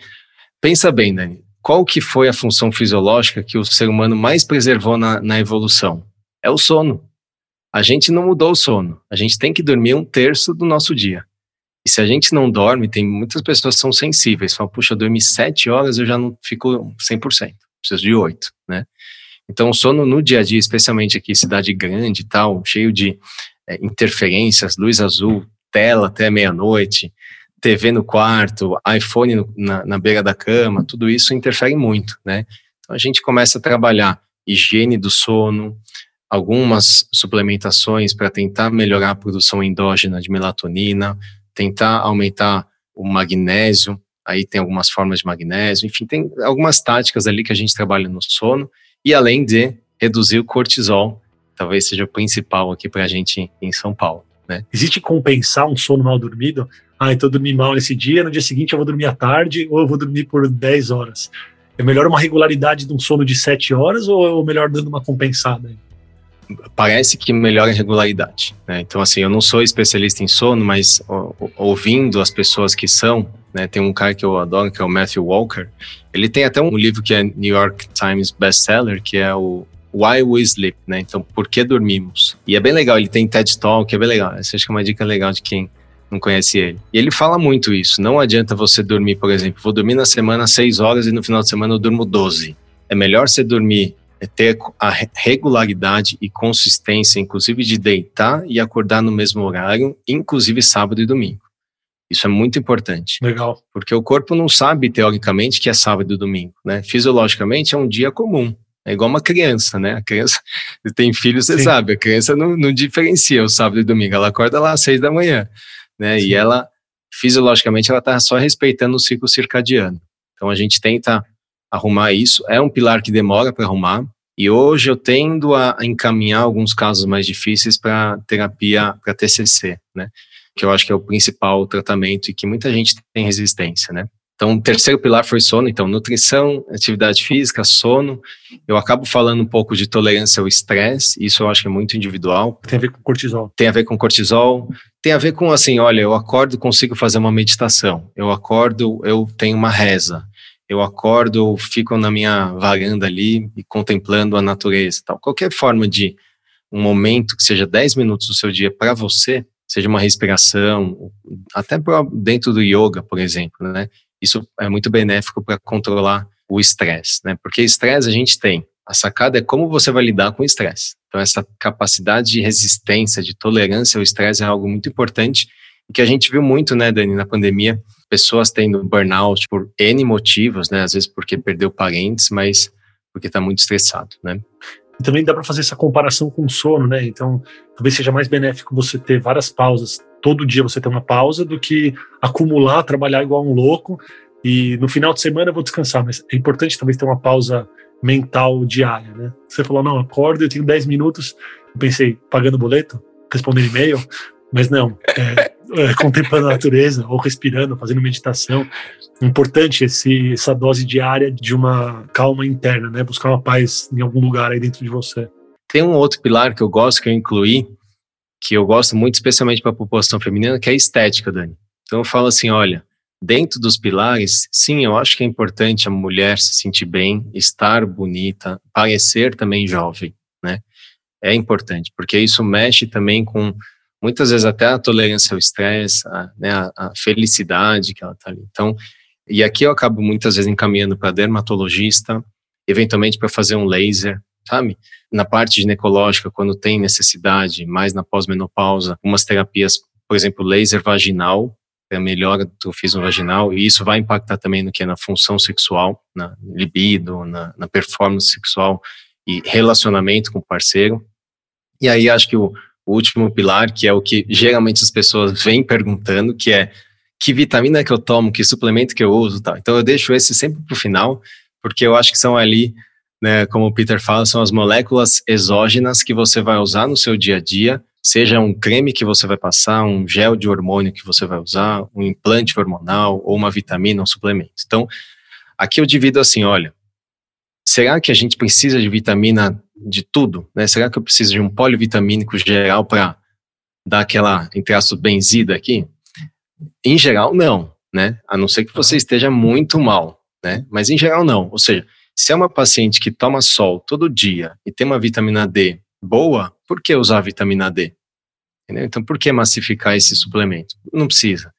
pensa bem, Dani, qual que foi a função fisiológica que o ser humano mais preservou na, na evolução? É o sono. A gente não mudou o sono. A gente tem que dormir um terço do nosso dia. E se a gente não dorme, tem muitas pessoas que são sensíveis. Falam, puxa, eu dormi sete horas, eu já não fico 100% preciso de oito, né? Então, o sono no dia a dia, especialmente aqui, cidade grande e tal, cheio de é, interferências, luz azul, tela até meia-noite, TV no quarto, iPhone no, na, na beira da cama, tudo isso interfere muito, né? Então, a gente começa a trabalhar higiene do sono, algumas suplementações para tentar melhorar a produção endógena de melatonina, tentar aumentar o magnésio, aí tem algumas formas de magnésio, enfim, tem algumas táticas ali que a gente trabalha no sono, e além de reduzir o cortisol, talvez seja o principal aqui para a gente em São Paulo. Né? Existe compensar um sono mal dormido? Ah, então eu dormi mal nesse dia, no dia seguinte eu vou dormir à tarde ou eu vou dormir por 10 horas. É melhor uma regularidade de um sono de 7 horas ou é melhor dando uma compensada? Parece que melhora a regularidade. Né? Então, assim, eu não sou especialista em sono, mas ó, ouvindo as pessoas que são, né, tem um cara que eu adoro, que é o Matthew Walker. Ele tem até um livro que é New York Times bestseller, que é o Why We Sleep, né? Então, por que dormimos? E é bem legal, ele tem TED Talk, é bem legal. Essa acho que é uma dica legal de quem não conhece ele. E ele fala muito isso. Não adianta você dormir, por exemplo, vou dormir na semana 6 horas e no final de semana eu durmo 12. É melhor você dormir, é ter a regularidade e consistência, inclusive de deitar e acordar no mesmo horário, inclusive sábado e domingo. Isso é muito importante. Legal. Porque o corpo não sabe, teoricamente, que é sábado e domingo. Né? Fisiologicamente, é um dia comum. É igual uma criança, né? A criança tem filhos, você Sim. sabe, a criança não, não diferencia o sábado e domingo. Ela acorda lá às seis da manhã, né? Sim. E ela, fisiologicamente, ela está só respeitando o ciclo circadiano. Então a gente tenta arrumar isso. É um pilar que demora para arrumar. E hoje eu tendo a encaminhar alguns casos mais difíceis para terapia, para TCC, né? Que eu acho que é o principal tratamento e que muita gente tem resistência, né? Então, o terceiro pilar foi sono. Então, nutrição, atividade física, sono. Eu acabo falando um pouco de tolerância ao estresse. Isso eu acho que é muito individual. Tem a ver com cortisol. Tem a ver com cortisol. Tem a ver com assim, olha, eu acordo, consigo fazer uma meditação. Eu acordo, eu tenho uma reza. Eu acordo, fico na minha varanda ali e contemplando a natureza, tal. Qualquer forma de um momento que seja 10 minutos do seu dia para você, seja uma respiração, até dentro do yoga, por exemplo, né? Isso é muito benéfico para controlar o estresse, né? Porque estresse a gente tem. A sacada é como você vai lidar com o estresse. Então, essa capacidade de resistência, de tolerância ao estresse é algo muito importante e que a gente viu muito, né, Dani, na pandemia, pessoas tendo burnout por N motivos, né? Às vezes porque perdeu parentes, mas porque está muito estressado, né? E também dá para fazer essa comparação com o sono, né? Então, talvez seja mais benéfico você ter várias pausas todo dia você ter uma pausa do que acumular, trabalhar igual um louco e no final de semana eu vou descansar. Mas é importante talvez ter uma pausa mental diária, né? Você falou, não, acordo, eu tenho 10 minutos. Eu pensei, pagando boleto, respondendo e-mail, mas não, é, é, contemplando a natureza, ou respirando, fazendo meditação. Importante esse, essa dose diária de uma calma interna, né? Buscar uma paz em algum lugar aí dentro de você. Tem um outro pilar que eu gosto que eu incluí, que eu gosto muito, especialmente para a população feminina, que é a estética, Dani. Então eu falo assim, olha, dentro dos pilares, sim, eu acho que é importante a mulher se sentir bem, estar bonita, parecer também jovem, né? É importante, porque isso mexe também com, muitas vezes até a tolerância ao estresse, a, né, a, a felicidade que ela está ali. Então, e aqui eu acabo muitas vezes encaminhando para dermatologista, eventualmente para fazer um laser, sabe? Na parte ginecológica, quando tem necessidade, mais na pós-menopausa, umas terapias, por exemplo, laser vaginal, é a melhora do trofismo vaginal, e isso vai impactar também no que é na função sexual, na libido, na, na performance sexual e relacionamento com o parceiro. E aí acho que o, o último pilar, que é o que geralmente as pessoas vêm perguntando, que é que vitamina que eu tomo, que suplemento que eu uso, tal. Então eu deixo esse sempre para o final, porque eu acho que são ali né, como o Peter fala, são as moléculas exógenas que você vai usar no seu dia a dia, seja um creme que você vai passar, um gel de hormônio que você vai usar, um implante hormonal ou uma vitamina, um suplemento. Então, aqui eu divido assim, olha, será que a gente precisa de vitamina de tudo? Né? Será que eu preciso de um polivitamínico geral para dar aquela, entre aspas, benzida aqui? Em geral, não, né? A não ser que você esteja muito mal, né? Mas em geral, não. Ou seja, se é uma paciente que toma sol todo dia e tem uma vitamina D boa, por que usar vitamina D? Entendeu? Então, por que massificar esse suplemento? Não precisa.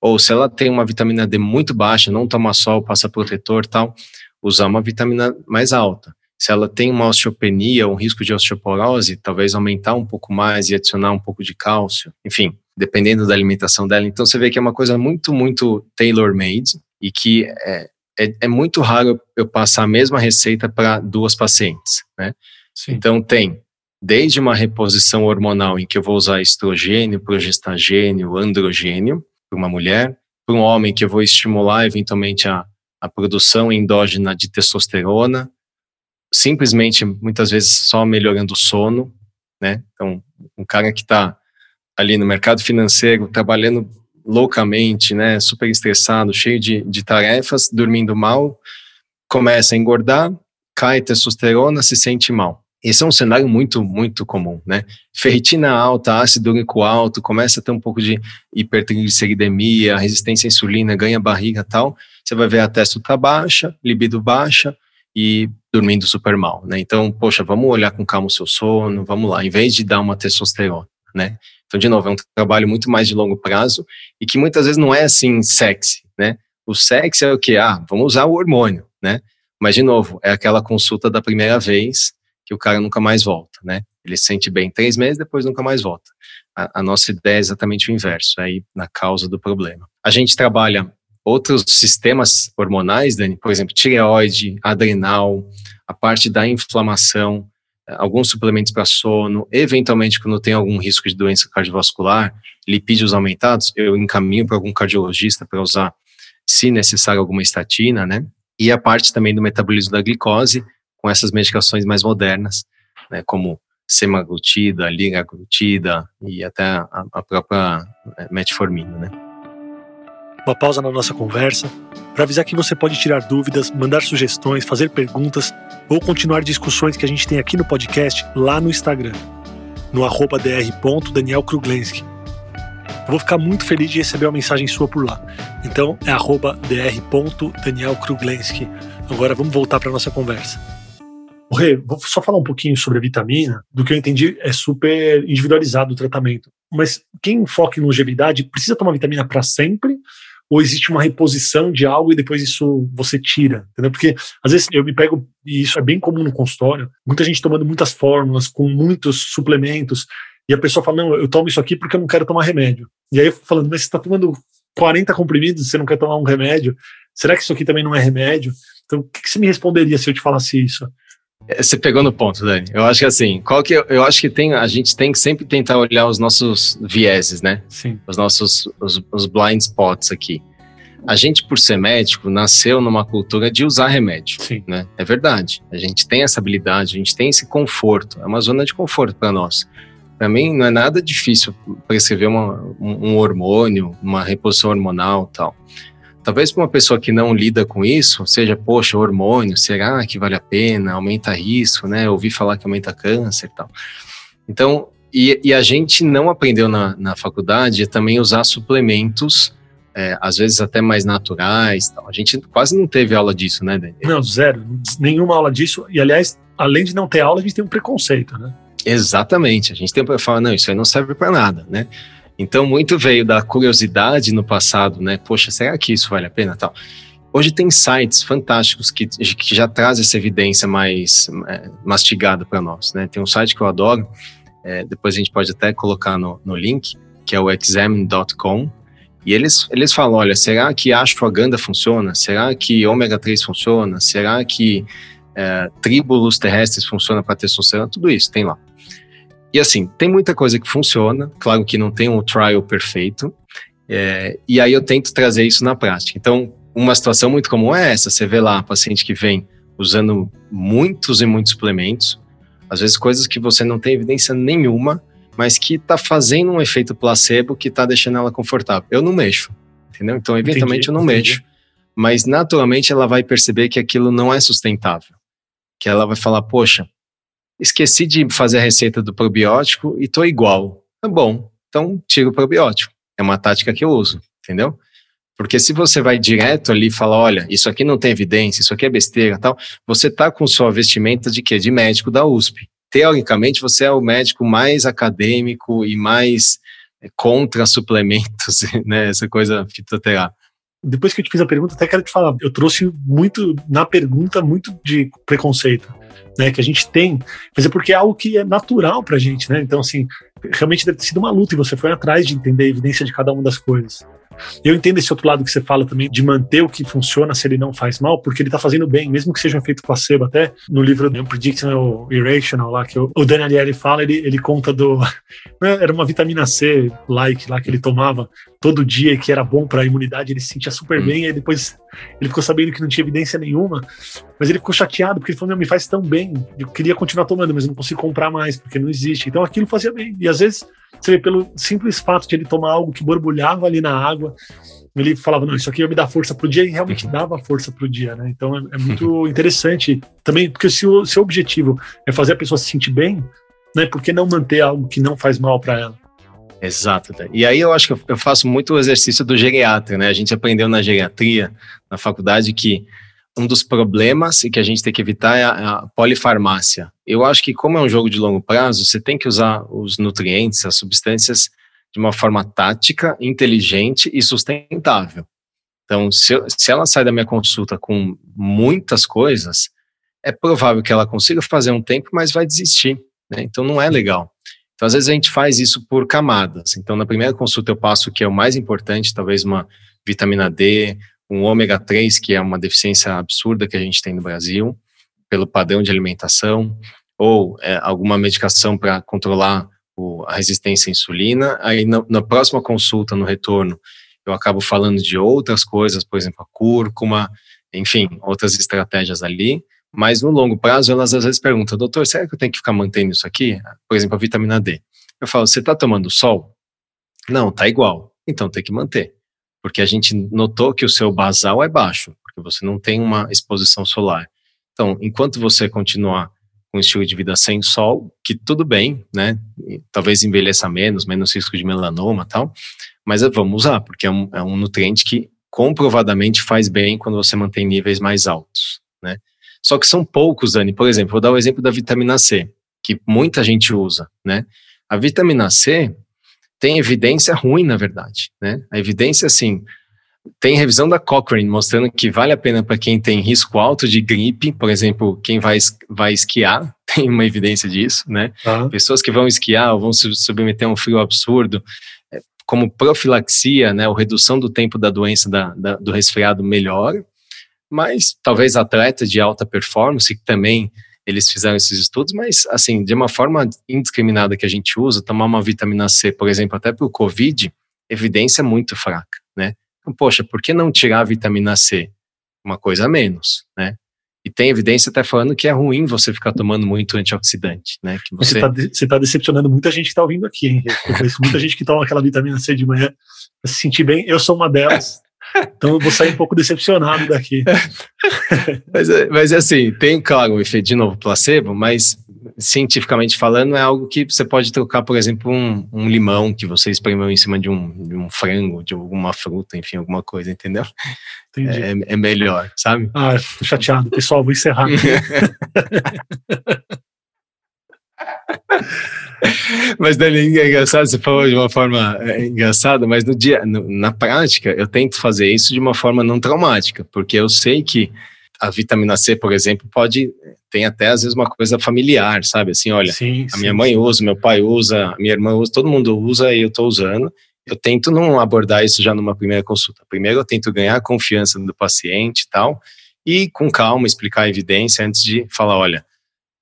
Ou se ela tem uma vitamina D muito baixa, não toma sol, passa protetor tal, usar uma vitamina mais alta. Se ela tem uma osteopenia, um risco de osteoporose, talvez aumentar um pouco mais e adicionar um pouco de cálcio. Enfim, dependendo da alimentação dela. Então, você vê que é uma coisa muito, muito tailor-made e que é, é, é muito raro eu passar a mesma receita para duas pacientes, né? Sim. Então tem desde uma reposição hormonal em que eu vou usar estrogênio, progestagênio, androgênio para uma mulher, para um homem que eu vou estimular eventualmente a, a produção endógena de testosterona, simplesmente muitas vezes só melhorando o sono, né? Então, um cara que está ali no mercado financeiro trabalhando loucamente, né, super estressado, cheio de, de tarefas, dormindo mal, começa a engordar, cai testosterona, se sente mal. Esse é um cenário muito, muito comum, né? Ferritina alta, ácido úrico alto, começa a ter um pouco de hipertrigliceridemia, resistência à insulina, ganha barriga tal. Você vai ver a testo tá baixa, libido baixa e dormindo super mal, né? Então, poxa, vamos olhar com calma o seu sono, vamos lá, em vez de dar uma testosterona, né? Então, de novo, é um trabalho muito mais de longo prazo e que muitas vezes não é assim sexy, né? O sexy é o que? Ah, vamos usar o hormônio, né? Mas, de novo, é aquela consulta da primeira vez que o cara nunca mais volta, né? Ele se sente bem três meses, depois nunca mais volta. A, a nossa ideia é exatamente o inverso, é aí na causa do problema. A gente trabalha outros sistemas hormonais, Dani, por exemplo, tireoide, adrenal, a parte da inflamação, alguns suplementos para sono, eventualmente quando tem algum risco de doença cardiovascular, lipídios aumentados, eu encaminho para algum cardiologista para usar, se necessário, alguma estatina, né? E a parte também do metabolismo da glicose, com essas medicações mais modernas, né, como semaglutida, liraglutida e até a, a própria é, metformina, né? Uma pausa na nossa conversa para avisar que você pode tirar dúvidas, mandar sugestões, fazer perguntas ou continuar discussões que a gente tem aqui no podcast lá no Instagram, no arroba dr.danielkruglenski. Vou ficar muito feliz de receber uma mensagem sua por lá. Então é arroba dr.danielkruglenski. Agora vamos voltar para nossa conversa. Rê, vou só falar um pouquinho sobre a vitamina. Do que eu entendi, é super individualizado o tratamento. Mas quem foca em longevidade precisa tomar vitamina para sempre? Ou existe uma reposição de algo e depois isso você tira? Entendeu? Porque às vezes eu me pego, e isso é bem comum no consultório, muita gente tomando muitas fórmulas, com muitos suplementos, e a pessoa fala: Não, eu tomo isso aqui porque eu não quero tomar remédio. E aí eu falando: Mas você está tomando 40 comprimidos e você não quer tomar um remédio? Será que isso aqui também não é remédio? Então, o que você me responderia se eu te falasse isso? É, você pegou no ponto, Dani. Eu acho que assim, qual que eu acho que tem, a gente tem que sempre tentar olhar os nossos vieses, né? Sim. Os nossos os, os blind spots aqui. A gente, por ser médico, nasceu numa cultura de usar remédio, Sim. né? É verdade. A gente tem essa habilidade, a gente tem esse conforto. É uma zona de conforto para nós. Para mim, não é nada difícil prescrever uma, um, um hormônio, uma reposição hormonal, tal. Talvez para uma pessoa que não lida com isso, seja, poxa, hormônio, será que vale a pena? Aumenta risco, né? Ouvi falar que aumenta câncer e tal. Então, e, e, a gente não aprendeu na, na faculdade também usar suplementos, é, às vezes até mais naturais. Tal. A gente quase não teve aula disso, né, Daniel? Não, zero. Nenhuma aula disso. E, aliás, além de não ter aula, a gente tem um preconceito, né? Exatamente. A gente tem para falar, não, isso aí não serve para nada, né? Então, muito veio da curiosidade no passado, né? Poxa, será que isso vale a pena tal? Hoje tem sites fantásticos que, que já trazem essa evidência mais é, mastigada para nós, né? Tem um site que eu adoro, é, depois a gente pode até colocar no, no link, que é o examine.com, e eles, eles falam, olha, será que ashwagandha funciona? Será que ômega 3 funciona? Será que é, terrestres funciona para testosterona? Tudo isso tem lá. E assim, tem muita coisa que funciona, claro que não tem um trial perfeito, é, e aí eu tento trazer isso na prática. Então, uma situação muito comum é essa: você vê lá paciente que vem usando muitos e muitos suplementos, às vezes coisas que você não tem evidência nenhuma, mas que está fazendo um efeito placebo que está deixando ela confortável. Eu não mexo, entendeu? Então, eventualmente entendi, eu não entendi. mexo, mas naturalmente ela vai perceber que aquilo não é sustentável. Que ela vai falar, poxa, esqueci de fazer a receita do probiótico e tô igual. Tá bom, então tira o probiótico. É uma tática que eu uso, entendeu? Porque se você vai direto ali e fala, olha, isso aqui não tem evidência, isso aqui é besteira tal, você tá com sua vestimenta de quê? De médico da USP. Teoricamente, você é o médico mais acadêmico e mais é, contra suplementos, né? Essa coisa fitoterápica. Depois que eu te fiz a pergunta, até quero te falar, eu trouxe muito, na pergunta, muito de preconceito né, que a gente tem, mas é porque é algo que é natural para a gente, né? Então, assim, realmente deve ter sido uma luta e você foi atrás de entender a evidência de cada uma das coisas. Eu entendo esse outro lado que você fala também, de manter o que funciona se ele não faz mal, porque ele está fazendo bem, mesmo que seja um efeito placebo. Até no livro do Predictional Irrational, lá, que o, Daniel Ariely fala, ele, ele conta do. Né, era uma vitamina C like lá que ele tomava, todo dia que era bom para a imunidade, ele se sentia super hum. bem, e depois ele ficou sabendo que não tinha evidência nenhuma, mas ele ficou chateado porque ele falou: me faz tão bem, eu queria continuar tomando, mas não consigo comprar mais porque não existe. Então aquilo fazia bem. E às vezes, você vê, pelo simples fato de ele tomar algo que borbulhava ali na água, ele falava: não, isso aqui vai me dar força pro dia, e realmente uhum. dava força pro dia, né? Então é, é muito interessante também, porque se o seu objetivo é fazer a pessoa se sentir bem, né, por que não manter algo que não faz mal para ela? Exato. E aí eu acho que eu faço muito o exercício do geriatra, né? A gente aprendeu na geriatria, na faculdade, que um dos problemas e que a gente tem que evitar é a, polifarmácia. Eu acho que como é um jogo de longo prazo, você tem que usar os nutrientes, as substâncias de uma forma tática, inteligente e sustentável. Então, se, eu, se ela sai da minha consulta com muitas coisas, é provável que ela consiga fazer um tempo, mas vai desistir. Né? Então, não é legal. Então, às vezes a gente faz isso por camadas. Então, na primeira consulta eu passo o que é o mais importante, talvez uma vitamina D, um ômega 3, que é uma deficiência absurda que a gente tem no Brasil, pelo padrão de alimentação, ou é, alguma medicação para controlar o, a resistência à insulina. Aí, na, na próxima consulta, no retorno, eu acabo falando de outras coisas, por exemplo, a cúrcuma, enfim, outras estratégias ali. Mas no longo prazo, elas às vezes perguntam, doutor, será que eu tenho que ficar mantendo isso aqui? Por exemplo, a vitamina D. Eu falo, você está tomando sol? Não, tá igual. Então tem que manter. Porque a gente notou que o seu basal é baixo, porque você não tem uma exposição solar. Então, enquanto você continuar com um estilo de vida sem sol, que tudo bem, né? Talvez envelheça menos, menos risco de melanoma tal, mas vamos usar, porque é um, é um nutriente que comprovadamente faz bem quando você mantém níveis mais altos, né? Só que são poucos, Dani. Por exemplo, vou dar o exemplo da vitamina C, que muita gente usa, né? A vitamina C tem evidência ruim, na verdade, né? A evidência, assim, tem revisão da Cochrane mostrando que vale a pena para quem tem risco alto de gripe, por exemplo, quem vai, vai esquiar, tem uma evidência disso, né? Uhum. Pessoas que vão esquiar ou vão se submeter a um frio absurdo, é, como profilaxia, né, ou redução do tempo da doença da, da, do resfriado melhora, mas talvez atletas de alta performance, que também eles fizeram esses estudos, mas assim, de uma forma indiscriminada que a gente usa, tomar uma vitamina C, por exemplo, até para o Covid, evidência muito fraca, né? Então, poxa, por que não tirar a vitamina C? Uma coisa a menos, né? E tem evidência até falando que é ruim você ficar tomando muito antioxidante, né? Que você está tá decepcionando muita gente que está ouvindo aqui, hein? Eu conheço muita gente que toma aquela vitamina C de manhã para se sentir bem. Eu sou uma delas. Então eu vou sair um pouco decepcionado daqui. mas, é, mas é assim, tem, claro, o efeito de novo placebo, mas cientificamente falando, é algo que você pode trocar, por exemplo, um, um limão que você espremeu em cima de um, de um frango, de alguma fruta, enfim, alguma coisa, entendeu? É, é, melhor, sabe? Ah, tô chateado. Pessoal, vou encerrar. mas Dani, é engraçado, você falou de uma forma é, engraçada, mas no dia, no, na prática, eu tento fazer isso de uma forma não traumática, porque eu sei que a vitamina C, por exemplo, pode tem até às vezes uma coisa familiar, sabe? Assim, olha, sim, a minha sim, mãe sim. usa, meu pai usa, a minha irmã usa, todo mundo usa e eu estou usando. Eu tento não abordar isso já numa primeira consulta. Primeiro eu tento ganhar a confiança do paciente e tal, e com calma explicar a evidência antes de falar, olha,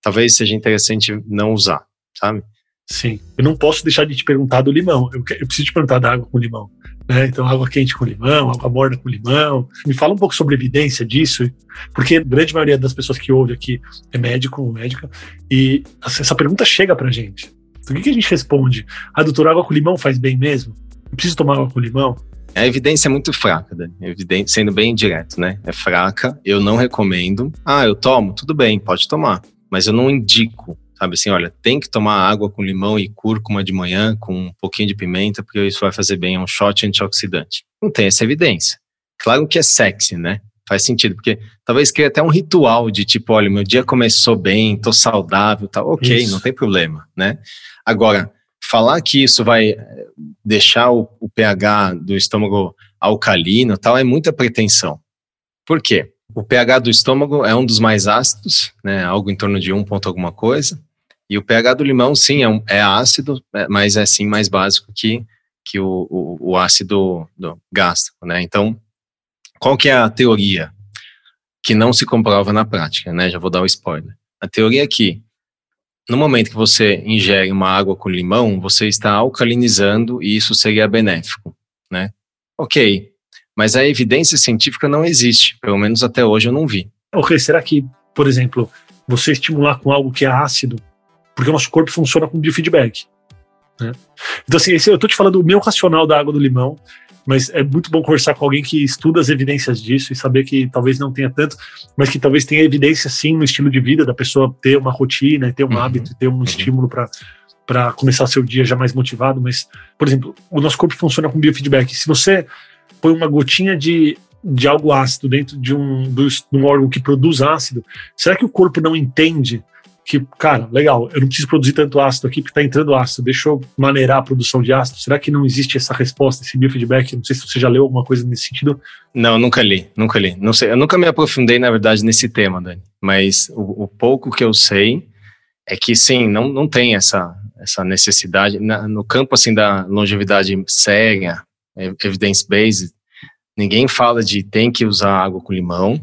talvez seja interessante não usar sabe? Sim. Eu não posso deixar de te perguntar do limão. Eu, eu preciso te perguntar da água com limão. Né? Então, água quente com limão, água morna com limão. Me fala um pouco sobre a evidência disso, porque a grande maioria das pessoas que ouve aqui é médico ou médica, e essa pergunta chega pra gente. Então, o que, que a gente responde? Ah, doutor, água com limão faz bem mesmo? Eu preciso tomar água com limão? A evidência é muito fraca, Dani. Evidência, sendo bem direto, né? É fraca, eu não recomendo. Ah, eu tomo? Tudo bem, pode tomar. Mas eu não indico sabe assim, olha, tem que tomar água com limão e cúrcuma de manhã com um pouquinho de pimenta, porque isso vai fazer bem, é um shot antioxidante. Não tem essa evidência. Claro que é sexy, né? Faz sentido, porque talvez queira até um ritual de tipo, olha, meu dia começou bem, tô saudável, tá ok, isso. não tem problema, né? Agora, falar que isso vai eh, deixar o, o pH do estômago alcalino tal é muita pretensão. Por quê? O pH do estômago é um dos mais ácidos, né, algo em torno de um ponto alguma coisa. E o pH do limão, sim, é, um, é ácido, é, mas é sim mais básico que, que o, o, o ácido gástrico, né? Então, qual que é a teoria que não se comprova na prática, né? Já vou dar o um spoiler. A teoria é que no momento que você ingere uma água com limão, você está alcalinizando e isso seria benéfico. né? Ok, mas a evidência científica não existe, pelo menos até hoje eu não vi. Ok, será que, por exemplo, você estimular com algo que é ácido, porque o nosso corpo funciona com biofeedback. Né? Então, assim, eu estou te falando do meu racional da água do limão, mas é muito bom conversar com alguém que estuda as evidências disso e saber que talvez não tenha tanto, mas que talvez tenha evidência sim no estilo de vida da pessoa ter uma rotina, ter um uhum. hábito, ter um uhum. estímulo para para começar seu dia já mais motivado, mas, por exemplo, o nosso corpo funciona com biofeedback. Se você põe uma gotinha de, de algo ácido dentro de um, de um órgão que produz ácido, será que o corpo não entende que, cara, legal, eu não preciso produzir tanto ácido aqui porque está entrando ácido, deixa eu maneirar a produção de ácido. Será que não existe essa resposta, esse biofeedback? Não sei se você já leu alguma coisa nesse sentido. Não, nunca li, nunca li. Não sei, eu nunca me aprofundei, na verdade, nesse tema, Dani. Mas o, o pouco que eu sei é que, sim, não, não tem essa, essa necessidade. Na, no campo, assim, da longevidade séria, evidence-based, ninguém fala de tem que usar água com limão,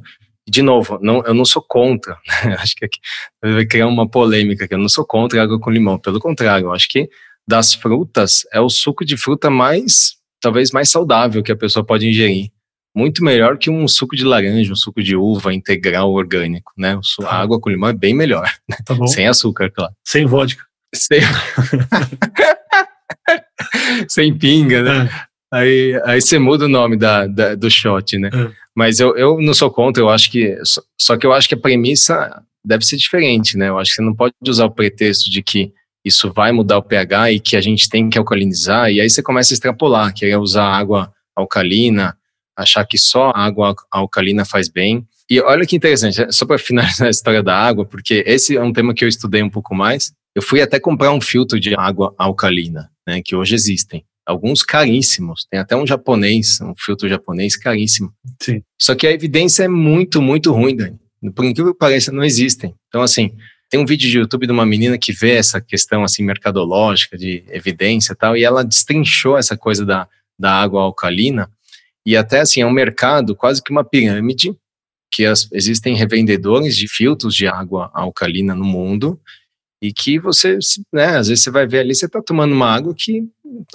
de novo, não, eu não sou contra, acho que aqui vai criar uma polêmica que eu não sou contra água com limão, pelo contrário, eu acho que das frutas é o suco de fruta mais, talvez mais saudável que a pessoa pode ingerir. Muito melhor que um suco de laranja, um suco de uva integral orgânico, né? A tá. água com limão é bem melhor. Tá Sem açúcar, claro. Sem vodka. Sem, Sem pinga, né? É. Aí, aí você muda o nome da, da do shot, né? É. Mas eu, eu não sou contra, eu acho que. Só, só que eu acho que a premissa deve ser diferente, né? Eu acho que você não pode usar o pretexto de que isso vai mudar o pH e que a gente tem que alcalinizar, e aí você começa a extrapolar, querer usar água alcalina, achar que só água alcalina faz bem. E olha que interessante, só para finalizar a história da água, porque esse é um tema que eu estudei um pouco mais. Eu fui até comprar um filtro de água alcalina, né, que hoje existem alguns caríssimos. Tem até um japonês, um filtro japonês caríssimo. Sim. Só que a evidência é muito, muito ruim, Dani. Por incrível que pareça, não existem. Então, assim, tem um vídeo de YouTube de uma menina que vê essa questão, assim, mercadológica, de evidência e tal, e ela destrinchou essa coisa da, da água alcalina. E até, assim, é um mercado quase que uma pirâmide, que as, existem revendedores de filtros de água alcalina no mundo, e que você, né, às vezes você vai ver ali, você está tomando uma água que,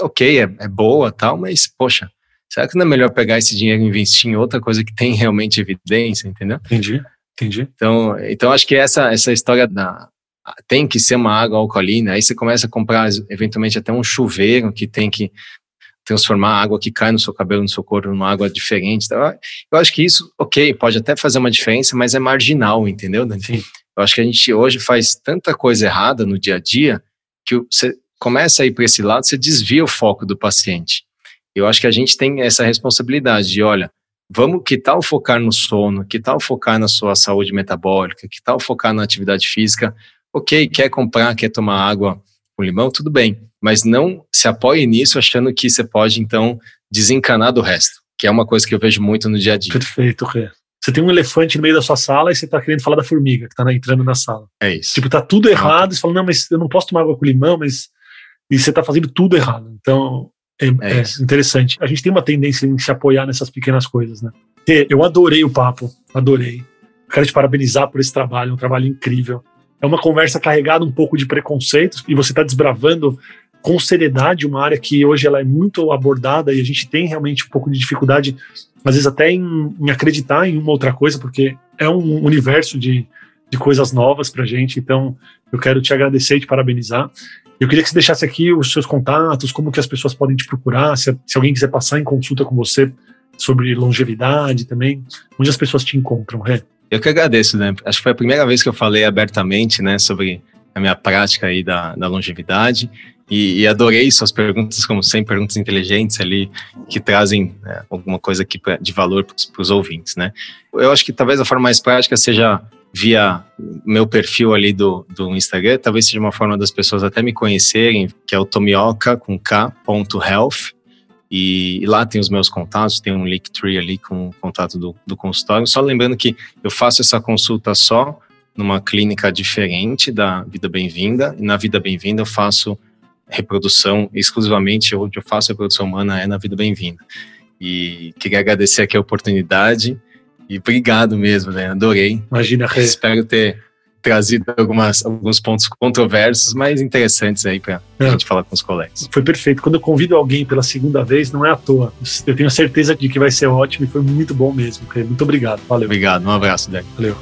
ok, é, é boa tal, mas, poxa, será que não é melhor pegar esse dinheiro e investir em outra coisa que tem realmente evidência, entendeu? Entendi, entendi. Então, então acho que essa, essa história da, tem que ser uma água alcalina, aí você começa a comprar eventualmente até um chuveiro que tem que transformar a água que cai no seu cabelo, no seu corpo, numa água diferente. Eu acho que isso, ok, pode até fazer uma diferença, mas é marginal, entendeu, Dani? Sim. Eu acho que a gente hoje faz tanta coisa errada no dia a dia que você começa a ir para esse lado, você desvia o foco do paciente. Eu acho que a gente tem essa responsabilidade de, olha, vamos, que tal focar no sono, que tal focar na sua saúde metabólica, que tal focar na atividade física? Ok, quer comprar, quer tomar água com limão, tudo bem, mas não se apoie nisso achando que você pode, então, desencanar do resto, que é uma coisa que eu vejo muito no dia a dia. Perfeito, Rê. Você tem um elefante no meio da sua sala e você tá querendo falar da formiga que tá entrando na sala. É isso. Tipo, tá tudo errado. Você fala, não, mas eu não posso tomar água com limão, mas. E você tá fazendo tudo errado. Então, é, é, é interessante. A gente tem uma tendência em se apoiar nessas pequenas coisas, né? Eu adorei o papo, adorei. Quero te parabenizar por esse trabalho, um trabalho incrível. É uma conversa carregada um pouco de preconceitos e você está desbravando com seriedade uma área que hoje ela é muito abordada e a gente tem realmente um pouco de dificuldade às vezes até em, em, acreditar em uma outra coisa, porque é um universo de, de coisas novas para gente. Então, eu quero te agradecer e te parabenizar. Eu queria que você deixasse aqui os seus contatos, como que as pessoas podem te procurar, se, se alguém quiser passar em consulta com você sobre longevidade também, onde as pessoas te encontram, Ré? Eu que agradeço, né? Acho que foi a primeira vez que eu falei abertamente, né, sobre a minha prática aí da, da longevidade. E, e, adorei suas perguntas, como sempre, perguntas inteligentes ali, que trazem né, alguma coisa aqui pra, de valor para os ouvintes, né? Eu acho que talvez a forma mais prática seja via meu perfil ali do, do Instagram, talvez seja uma forma das pessoas até me conhecerem, que é o tomioka com k, ponto health, e, lá tem os meus contatos, tem um Linktree ali com o contato do, do consultório. Só lembrando que eu faço essa consulta só numa clínica diferente da Vida Bem-vinda, e na Vida Bem-vinda eu faço reprodução exclusivamente onde eu faço reprodução humana é na Vida Bem-vinda. E queria agradecer aqui a oportunidade e obrigado mesmo, né? Adorei. Imagina, Espero ter trazido algumas, alguns pontos controversos, mas interessantes aí para a gente falar com os colegas. Foi perfeito. Quando eu convido alguém pela segunda vez, não é à toa. Eu tenho certeza de que vai ser ótimo e foi muito bom mesmo. Muito obrigado. Valeu. Obrigado. Um abraço, Dani. Valeu.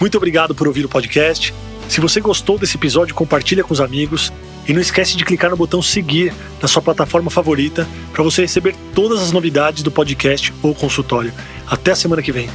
Muito obrigado por ouvir o podcast. Se você gostou desse episódio, compartilha com os amigos e não esquece de clicar no botão seguir na sua plataforma favorita para você receber todas as novidades do podcast ou consultório. Até a semana que vem.